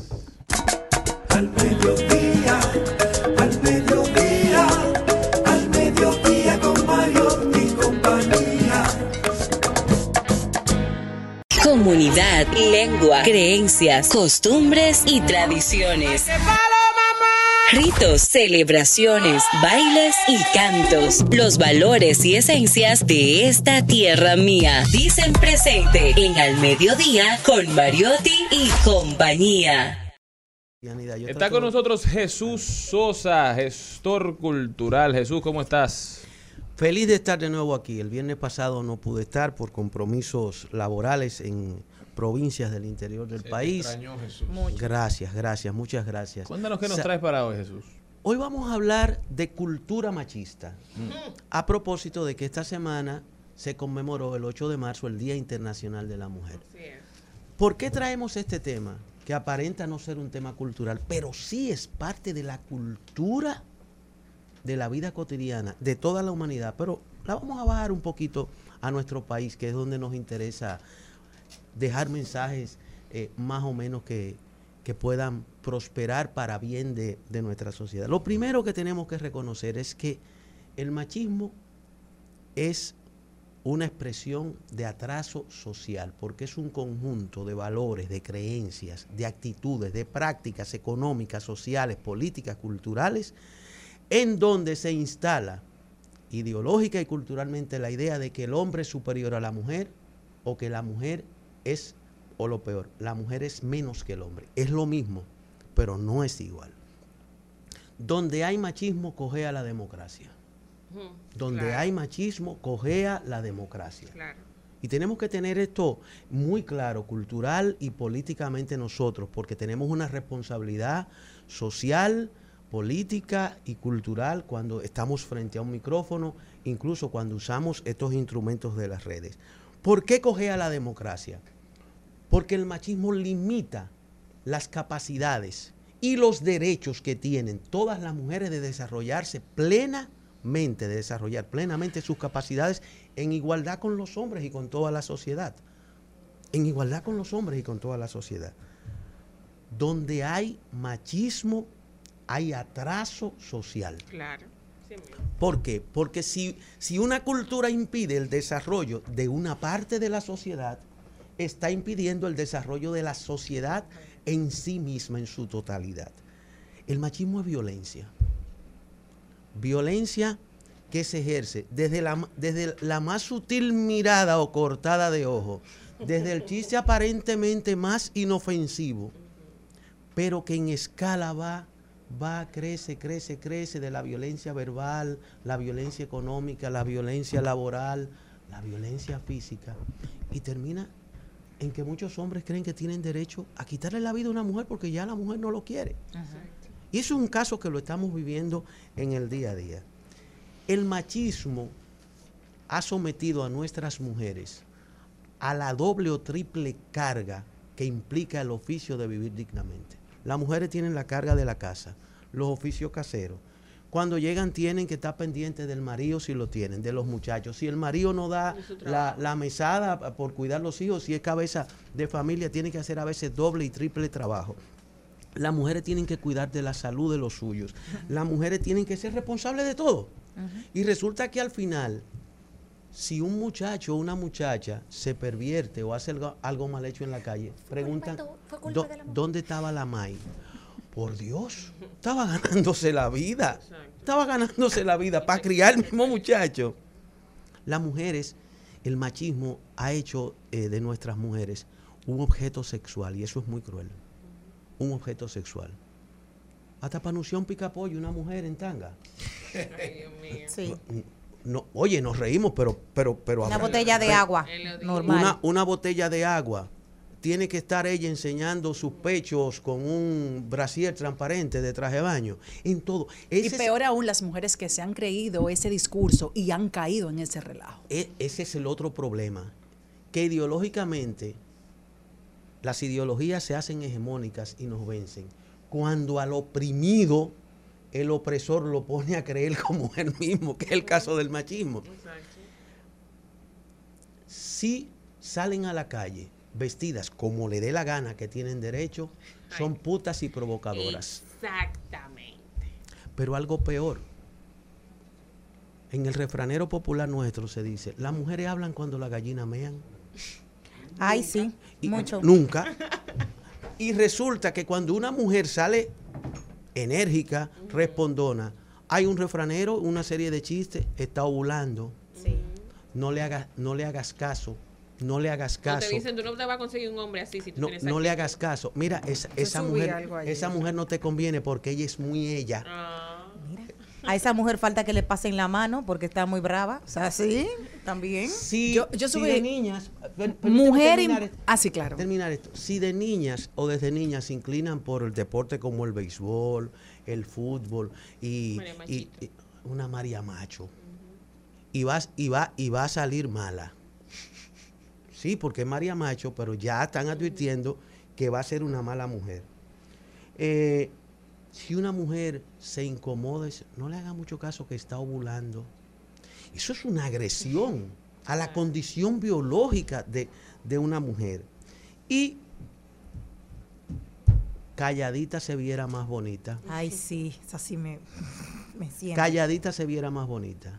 Al mediodía, al mediodía, al mediodía con Mario Comunidad, lengua, creencias, costumbres y tradiciones. Ritos, celebraciones, bailes y cantos. Los valores y esencias de esta tierra mía. Dicen presente en Al Mediodía con Mariotti y compañía. Está con nosotros Jesús Sosa, gestor cultural. Jesús, ¿cómo estás? Feliz de estar de nuevo aquí. El viernes pasado no pude estar por compromisos laborales en provincias del interior del Se te país. extrañó, Jesús. Gracias, gracias, muchas gracias. Cuéntanos qué nos Sa- traes para hoy, Jesús. Hoy vamos a hablar de cultura machista. Mm. A propósito de que esta semana se conmemoró el 8 de marzo el Día Internacional de la Mujer. ¿Por qué traemos este tema? Que aparenta no ser un tema cultural, pero sí es parte de la cultura de la vida cotidiana de toda la humanidad. Pero la vamos a bajar un poquito a nuestro país, que es donde nos interesa dejar mensajes eh, más o menos que, que puedan prosperar para bien de, de nuestra sociedad. Lo primero que tenemos que reconocer es que el machismo es una expresión de atraso social, porque es un conjunto de valores, de creencias, de actitudes, de prácticas económicas, sociales, políticas, culturales, en donde se instala ideológica y culturalmente la idea de que el hombre es superior a la mujer o que la mujer es, o lo peor, la mujer es menos que el hombre. Es lo mismo, pero no es igual. Donde hay machismo, cogea la democracia. Donde Claro. hay machismo, cogea la democracia. Claro. Y tenemos que tener esto muy claro, cultural y políticamente nosotros, porque tenemos una responsabilidad social, política y cultural cuando estamos frente a un micrófono, incluso cuando usamos estos instrumentos de las redes. ¿Por qué cogea la democracia? Porque el machismo limita las capacidades y los derechos que tienen todas las mujeres de desarrollarse plenamente, de desarrollar plenamente sus capacidades en igualdad con los hombres y con toda la sociedad. En igualdad con los hombres y con toda la sociedad. Donde hay machismo, hay atraso social. Claro. Sí. ¿Por qué? Porque si, si una cultura impide el desarrollo de una parte de la sociedad, está impidiendo el desarrollo de la sociedad en sí misma, en su totalidad. El machismo es violencia. Violencia que se ejerce desde la, desde la más sutil mirada o cortada de ojo, desde el chiste aparentemente más inofensivo, pero que en escala va, va, crece, crece, crece de la violencia verbal, la violencia económica, la violencia laboral, la violencia física, y termina en que muchos hombres creen que tienen derecho a quitarle la vida a una mujer porque ya la mujer no lo quiere. Y eso es un caso que lo estamos viviendo en el día a día. El machismo ha sometido a nuestras mujeres a la doble o triple carga que implica el oficio de vivir dignamente. Las mujeres tienen la carga de la casa, los oficios caseros. Cuando llegan tienen que estar pendientes del marido si lo tienen, de los muchachos. Si el marido no da la, la mesada por cuidar los hijos, si es cabeza de familia, tiene que hacer a veces doble y triple trabajo. Las mujeres tienen que cuidar de la salud de los suyos. Las mujeres tienen que ser responsables de todo. Y resulta que al final, si un muchacho o una muchacha se pervierte o hace algo, algo mal hecho en la calle, preguntan, "¿Dó- ¿dónde estaba la MAI? Por Dios, estaba ganándose la vida. Estaba ganándose la vida para criar el mismo muchacho. Las mujeres, el machismo ha hecho eh, de nuestras mujeres un objeto sexual y eso es muy cruel. Un objeto sexual. Hasta para anunciar un picapollo una mujer en tanga. Sí. No, oye, nos reímos, pero, pero, pero Una botella de agua normal. Una, una botella de agua. Tiene que estar ella enseñando sus pechos con un brasier transparente de traje de baño. En todo. Y es- peor aún las mujeres que se han creído ese discurso y han caído en ese relajo. E- ese es el otro problema, que ideológicamente las ideologías se hacen hegemónicas y nos vencen. Cuando al oprimido el opresor lo pone a creer como él mismo, que es el caso del machismo. Si salen a la calle vestidas como le dé la gana, que tienen derecho, son putas y provocadoras. Exactamente. Pero algo peor. En el refranero popular nuestro se dice, las mujeres hablan cuando las gallinas mean. (laughs) Ay, sí, mucho. Nunca. Y resulta que cuando una mujer sale enérgica, respondona, hay un refranero, una serie de chistes, está ovulando. No le hagas, no le hagas caso. No le hagas O caso. te dicen, tú no te vas a conseguir un hombre así si tú No, tienes no le actitud". hagas caso. Mira, esa, mujer, esa mujer no te conviene porque ella es muy ella. A esa mujer falta que le pasen la mano porque está muy brava. O sea, sí, también. Sí, Yo, yo sí, subí de niñas. mujer y ah sí claro terminar esto. Si de niñas o desde niñas se inclinan por el deporte como el béisbol, el fútbol y, María y- Machito. y una María Macho y vas y va y va a salir mala. Sí, porque es María Macho, pero ya están advirtiendo que va a ser una mala mujer. Eh, si una mujer se incomoda, es- no le haga mucho caso que está ovulando. Eso es una agresión a la condición biológica de, de una mujer. Y calladita se viera más bonita. Ay, sí, esa sí me, (laughs) me siento. Calladita se viera más bonita.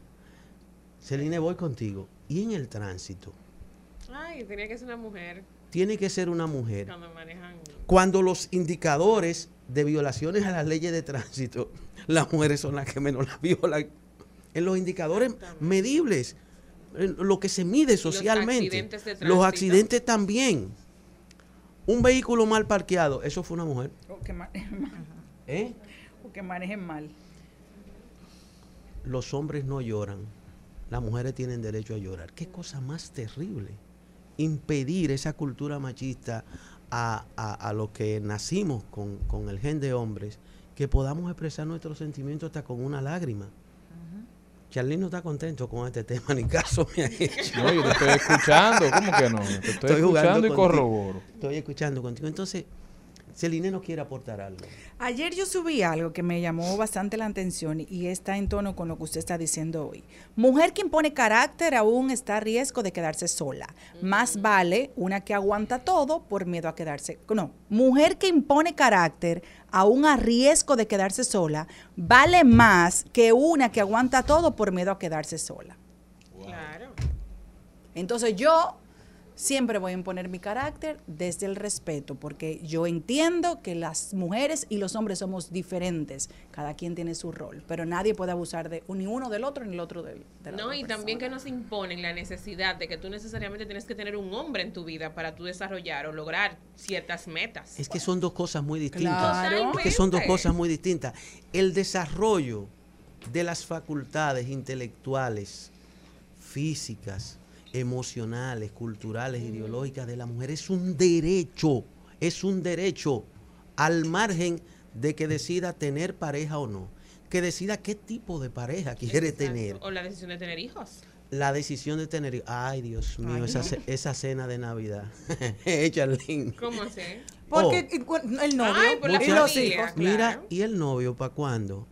Celine, voy contigo. Y en el tránsito, Ay, tenía que ser una mujer tiene que ser una mujer. cuando manejan. Cuando los indicadores de violaciones a las leyes de tránsito, las mujeres son las que menos las violan. En los indicadores medibles, en lo que se mide socialmente. accidentes de Los accidentes también. Un vehículo mal parqueado, eso fue una mujer. o que, manejen mal. (laughs) ¿Eh? O que manejen mal Los hombres no lloran, las mujeres tienen derecho a llorar. Qué cosa más terrible. Impedir esa cultura machista a, a, a los que nacimos con, con el gen de hombres, que podamos expresar nuestros sentimientos hasta con una lágrima. Charly no está contento con este tema, ni caso me ha hecho. No, yo te estoy escuchando, ¿cómo que no? Te estoy jugando escuchando y contigo. corroboro. Estoy escuchando contigo. Entonces, Celine no quiere aportar algo. Ayer yo subí algo que me llamó bastante la atención y está en tono con lo que usted está diciendo hoy. Mujer que impone carácter aún está a riesgo de quedarse sola. Más vale una que aguanta todo por miedo a quedarse. No, mujer que impone carácter aún a riesgo de quedarse sola vale más que una que aguanta todo por miedo a quedarse sola. Claro. Entonces yo siempre voy a imponer mi carácter desde el respeto, porque yo entiendo que las mujeres y los hombres somos diferentes, cada quien tiene su rol, pero nadie puede abusar de ni uno del otro ni el otro del, de la No, otra y persona. también que nos imponen la necesidad de que tú necesariamente tienes que tener un hombre en tu vida para tú desarrollar o lograr ciertas metas. Es que son dos cosas muy distintas. Claro. Es que son dos cosas muy distintas. El desarrollo de las facultades intelectuales, físicas, emocionales, culturales, ideológicas de la mujer es un derecho, es un derecho al margen de que decida tener pareja o no, que decida qué tipo de pareja quiere Exacto. tener. O la decisión de tener hijos. La decisión de tener, ay Dios mío, Ay, esa, no. esa cena de Navidad. (laughs) Charlene. ¿Cómo así? Porque Oh. el novio Ay, por la y los familia, hijos. Mira, ¿y el novio para cuándo?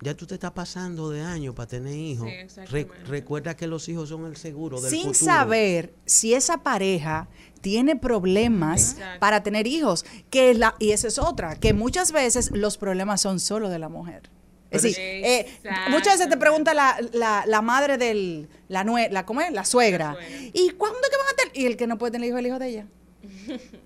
Ya tú te estás pasando de año para tener hijos. Sí, Re- exactamente. recuerda que los hijos son el seguro del sin futuro. saber si esa pareja tiene problemas Exacto. para tener hijos, que es la y esa es otra, que muchas veces los problemas son solo de la mujer. Es decir, eh, muchas veces te pregunta la, la, la madre del la nue, la ¿cómo es? La suegra. ¿Y cuándo es que van a tener? Y el que no puede tener hijo es el hijo de ella.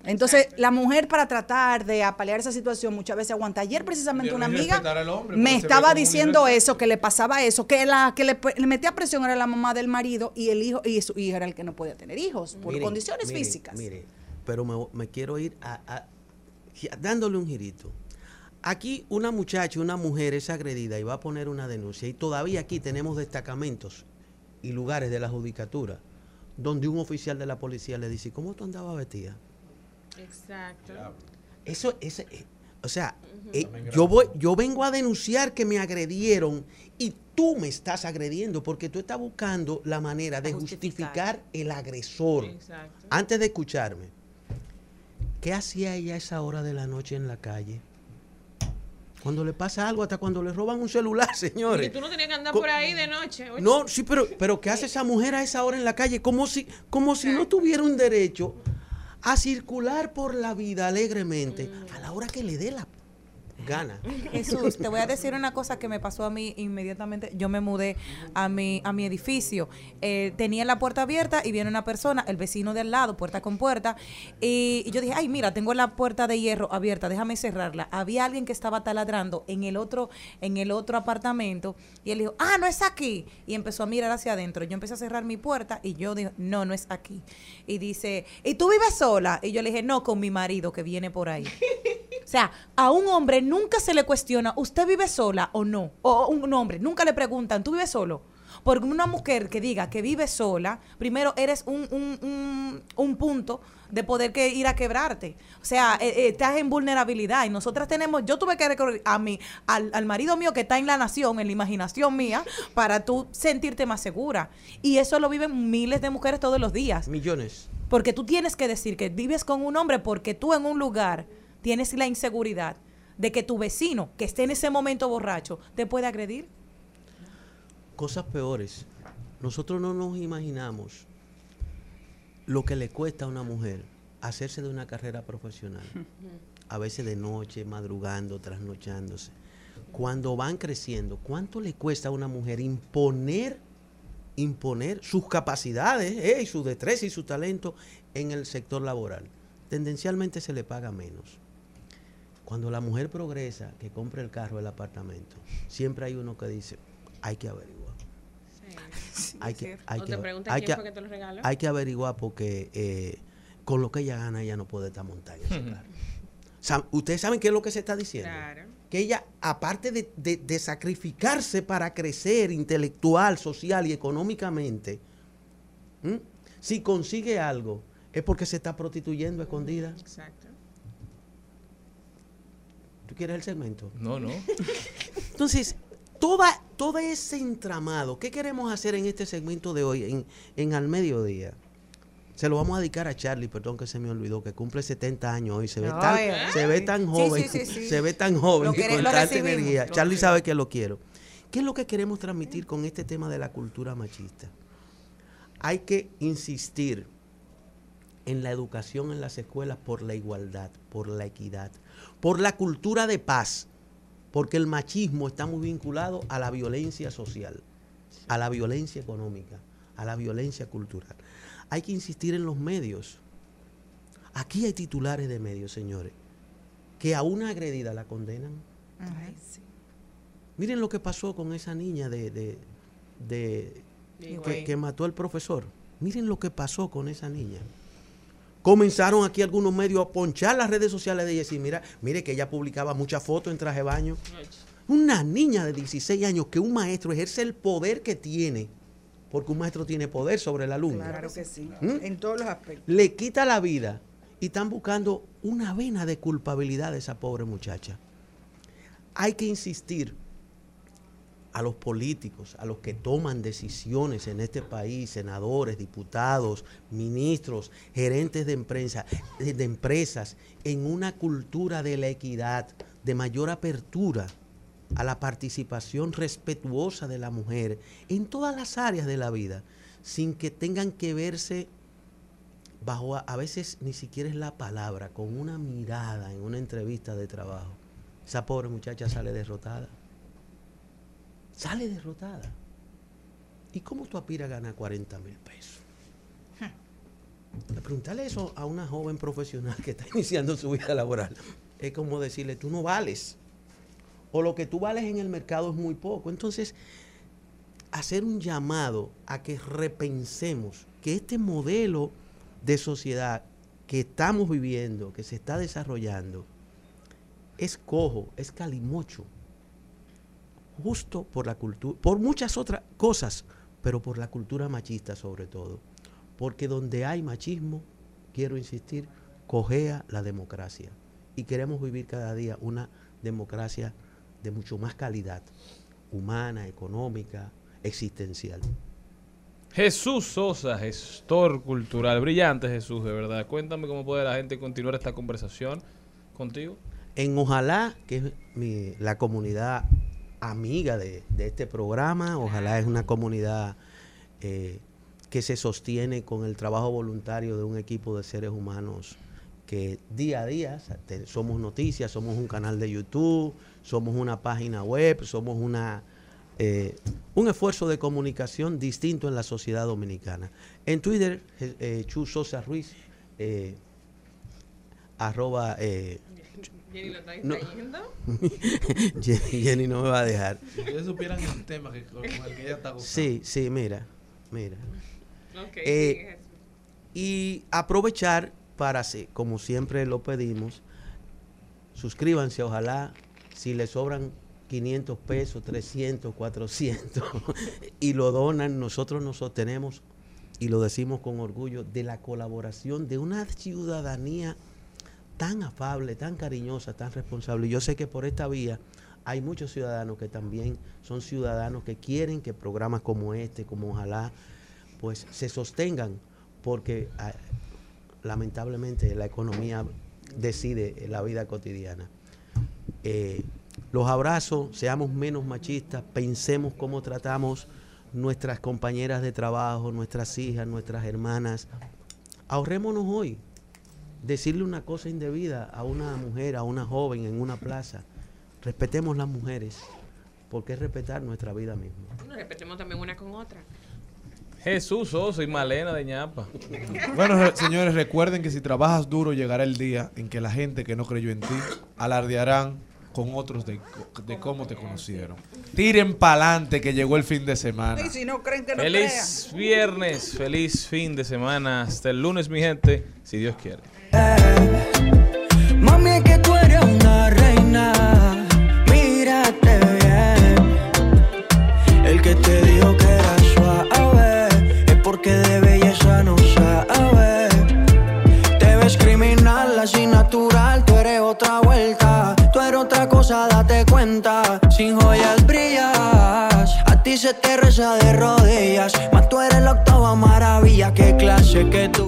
Entonces, la mujer para tratar de apalear esa situación muchas veces aguanta. Ayer precisamente una amiga hombre, me estaba diciendo eso, que le pasaba eso, que la que le, le metía presión era la mamá del marido y el hijo y su hijo era el que no podía tener hijos por Miren, condiciones miren, físicas. Mire, pero me, me quiero ir a, dándole un girito. Aquí una muchacha, una mujer es agredida y va a poner una denuncia. Y todavía aquí tenemos destacamentos y lugares de la judicatura donde un oficial de la policía le dice, ¿cómo tú andabas vestida? Exacto. Eso, ese, eh, o sea, eh, yo, voy, yo vengo a denunciar que me agredieron y tú me estás agrediendo porque tú estás buscando la manera de justificar el agresor. Exacto. Antes de escucharme, ¿qué hacía ella a esa hora de la noche en la calle? Cuando le pasa algo, hasta cuando le roban un celular, (laughs) señores. Y tú no tenías que andar Co- por ahí de noche. oye. No, sí, pero, pero ¿qué hace esa mujer a esa hora en la calle? Como si, como si no tuviera un derecho a circular por la vida alegremente a la hora que le dé la gana. Jesús, te voy a decir una cosa que me pasó a mí inmediatamente. Yo me mudé a mi, a mi edificio. Eh, tenía la puerta abierta y viene una persona, el vecino de al lado, puerta con puerta. Y, yo dije, ay, mira, tengo la puerta de hierro abierta, déjame cerrarla. Había alguien que estaba taladrando en el otro, en el otro apartamento. Y él dijo, ah, no es aquí. Y empezó a mirar hacia adentro. Yo empecé a cerrar mi puerta y yo dije, no, no es aquí. Y dice, ¿y tú vives sola? Y yo le dije, no, con mi marido que viene por ahí. O sea, a un hombre nunca se le cuestiona, ¿usted vive sola o no? O un hombre, nunca le preguntan, ¿tú vives solo? Porque una mujer que diga que vive sola, primero eres un, un, un- un punto de poder que ir a quebrarte. O sea, eh, eh, estás en vulnerabilidad. Y nosotras tenemos, yo tuve que recurrir a mi, al, al marido mío que está en la nación, en la imaginación mía, para tú sentirte más segura. Y eso lo viven miles de mujeres todos los días. Millones. Porque tú tienes que decir que vives con un hombre porque tú en un lugar tienes la inseguridad de que tu vecino, que esté en ese momento borracho, te puede agredir. Cosas peores. Nosotros no nos imaginamos lo que le cuesta a una mujer hacerse de una carrera profesional. A veces de noche, madrugando, trasnochándose. Cuando van creciendo, ¿cuánto le cuesta a una mujer imponer, imponer sus capacidades eh, y su destreza y su talento en el sector laboral? Tendencialmente se le paga menos. Cuando la mujer progresa, que compra el carro, el apartamento, siempre hay uno que dice, hay que averiguar. Hay que, hay O que, hay quién que- fue que te lo regaló. hay que averiguar porque eh, con lo que ella gana, ella no puede estar montada en ese carro. Sa- Ustedes saben qué es lo que se está diciendo. Claro. Que ella, aparte de, de- de sacrificarse para crecer intelectual, social y económicamente, ¿m? si consigue algo, es porque se está prostituyendo a escondida. Exacto. ¿Tú quieres el segmento? No, no. Entonces, toda, todo ese entramado, ¿qué queremos hacer en este segmento de hoy, en, en Al Mediodía? Se lo vamos a dedicar a Charlie, perdón que se me olvidó, que cumple 70 años hoy. Se ve, tan, Ay, se ve tan joven, sí, sí, sí. se ve tan joven quere- con tanta energía. lo Charlie sabe que lo quiero. ¿Qué es lo que queremos transmitir con este tema de la cultura machista? Hay que insistir en la educación en las escuelas por la igualdad, por la equidad, por la cultura de paz, porque el machismo está muy vinculado a la violencia social, a la violencia económica, a la violencia cultural. Hay que insistir en los medios. Aquí hay titulares de medios, señores, que a una agredida la condenan. Miren lo que pasó con esa niña de, de- de- que, Higüey. que mató al profesor. Miren lo que pasó con esa niña. Comenzaron aquí algunos medios a ponchar las redes sociales de ella y decir, mira, mire que ella publicaba muchas fotos en traje de baño. Una niña de 16 años que un maestro ejerce el poder que tiene porque un maestro tiene poder sobre el alumno. Claro que sí. ¿Mm? En todos los aspectos. Le quita la vida y están buscando una vena de culpabilidad de esa pobre muchacha. Hay que insistir a los políticos, a los que toman decisiones en este país, senadores, diputados, ministros, gerentes de, empresa, de, de empresas, en una cultura de la equidad, de mayor apertura a la participación respetuosa de la mujer en todas las áreas de la vida, sin que tengan que verse bajo, a, a veces ni siquiera es la palabra, con una mirada en una entrevista de trabajo. Esa pobre muchacha sale derrotada sale derrotada. ¿Y cómo tú aspiras a ganar 40 mil pesos? Preguntarle eso a una joven profesional que está (laughs) iniciando su vida laboral es como decirle, tú no vales. O lo que tú vales en el mercado es muy poco. Entonces, hacer un llamado a que repensemos que este modelo de sociedad que estamos viviendo, que se está desarrollando, es cojo, es calimocho justo por la cultura, por muchas otras cosas, pero por la cultura machista sobre todo. Porque donde hay machismo, quiero insistir, cojea la democracia. Y queremos vivir cada día una democracia de mucho más calidad, humana, económica, existencial. Jesús Sosa, gestor cultural. Brillante Jesús, de verdad. Cuéntame cómo puede la gente continuar esta conversación contigo. En Ojalá, que es mi- la comunidad amiga de, este programa, ojalá es una comunidad eh, que se sostiene con el trabajo voluntario de un equipo de seres humanos que día a día somos noticias, somos un canal de YouTube, somos una página web, somos una eh, un esfuerzo de comunicación distinto en la sociedad dominicana. En Twitter, eh, Chu Sosa Ruiz, eh, arroba Jenny lo está no. distrayendo. (laughs) Jenny, Jenny no me va a dejar. Si ustedes supieran el tema que, con el que ella está gozando. Sí, sí, mira, mira. Ok, Eh, Jesús. y aprovechar para, sí, como siempre lo pedimos, suscríbanse, ojalá, si les sobran 500 pesos, 300, 400, (laughs) y lo donan, nosotros nos sostenemos, y lo decimos con orgullo, de la colaboración de una ciudadanía tan afable, tan cariñosa, tan responsable. Yo sé que por esta vía hay muchos ciudadanos que también son ciudadanos que quieren que programas como este, como ojalá, pues se sostengan, porque ah, lamentablemente la economía decide la vida cotidiana. Eh, los abrazos, seamos menos machistas, pensemos cómo tratamos nuestras compañeras de trabajo, nuestras hijas, nuestras hermanas. Ahorrémonos hoy decirle una cosa indebida a una mujer, a una joven en una plaza. Respetemos las mujeres, porque es respetar nuestra vida misma. Respetemos también una con otra. Jesús Sosa y Malena de ñapa. (laughs) Bueno, re- señores, recuerden que si trabajas duro llegará el día en que la gente que no creyó en ti alardearán con otros de, co- de cómo te conocieron. Tiren pa'lante que llegó el fin de semana. Y si no creen que no crean. Feliz viernes, feliz fin de semana. Hasta el lunes, mi gente, si Dios quiere. Mami, es que tú eres una reina. Mírate bien. El que te dijo que era suave es porque de belleza no sabe. Te ves criminal, así natural. Tú eres otra vuelta. Tú eres otra cosa, date cuenta. Sin joyas brillas. A ti se te reza de rodillas. Más tú eres la octava maravilla. Qué clase que tú.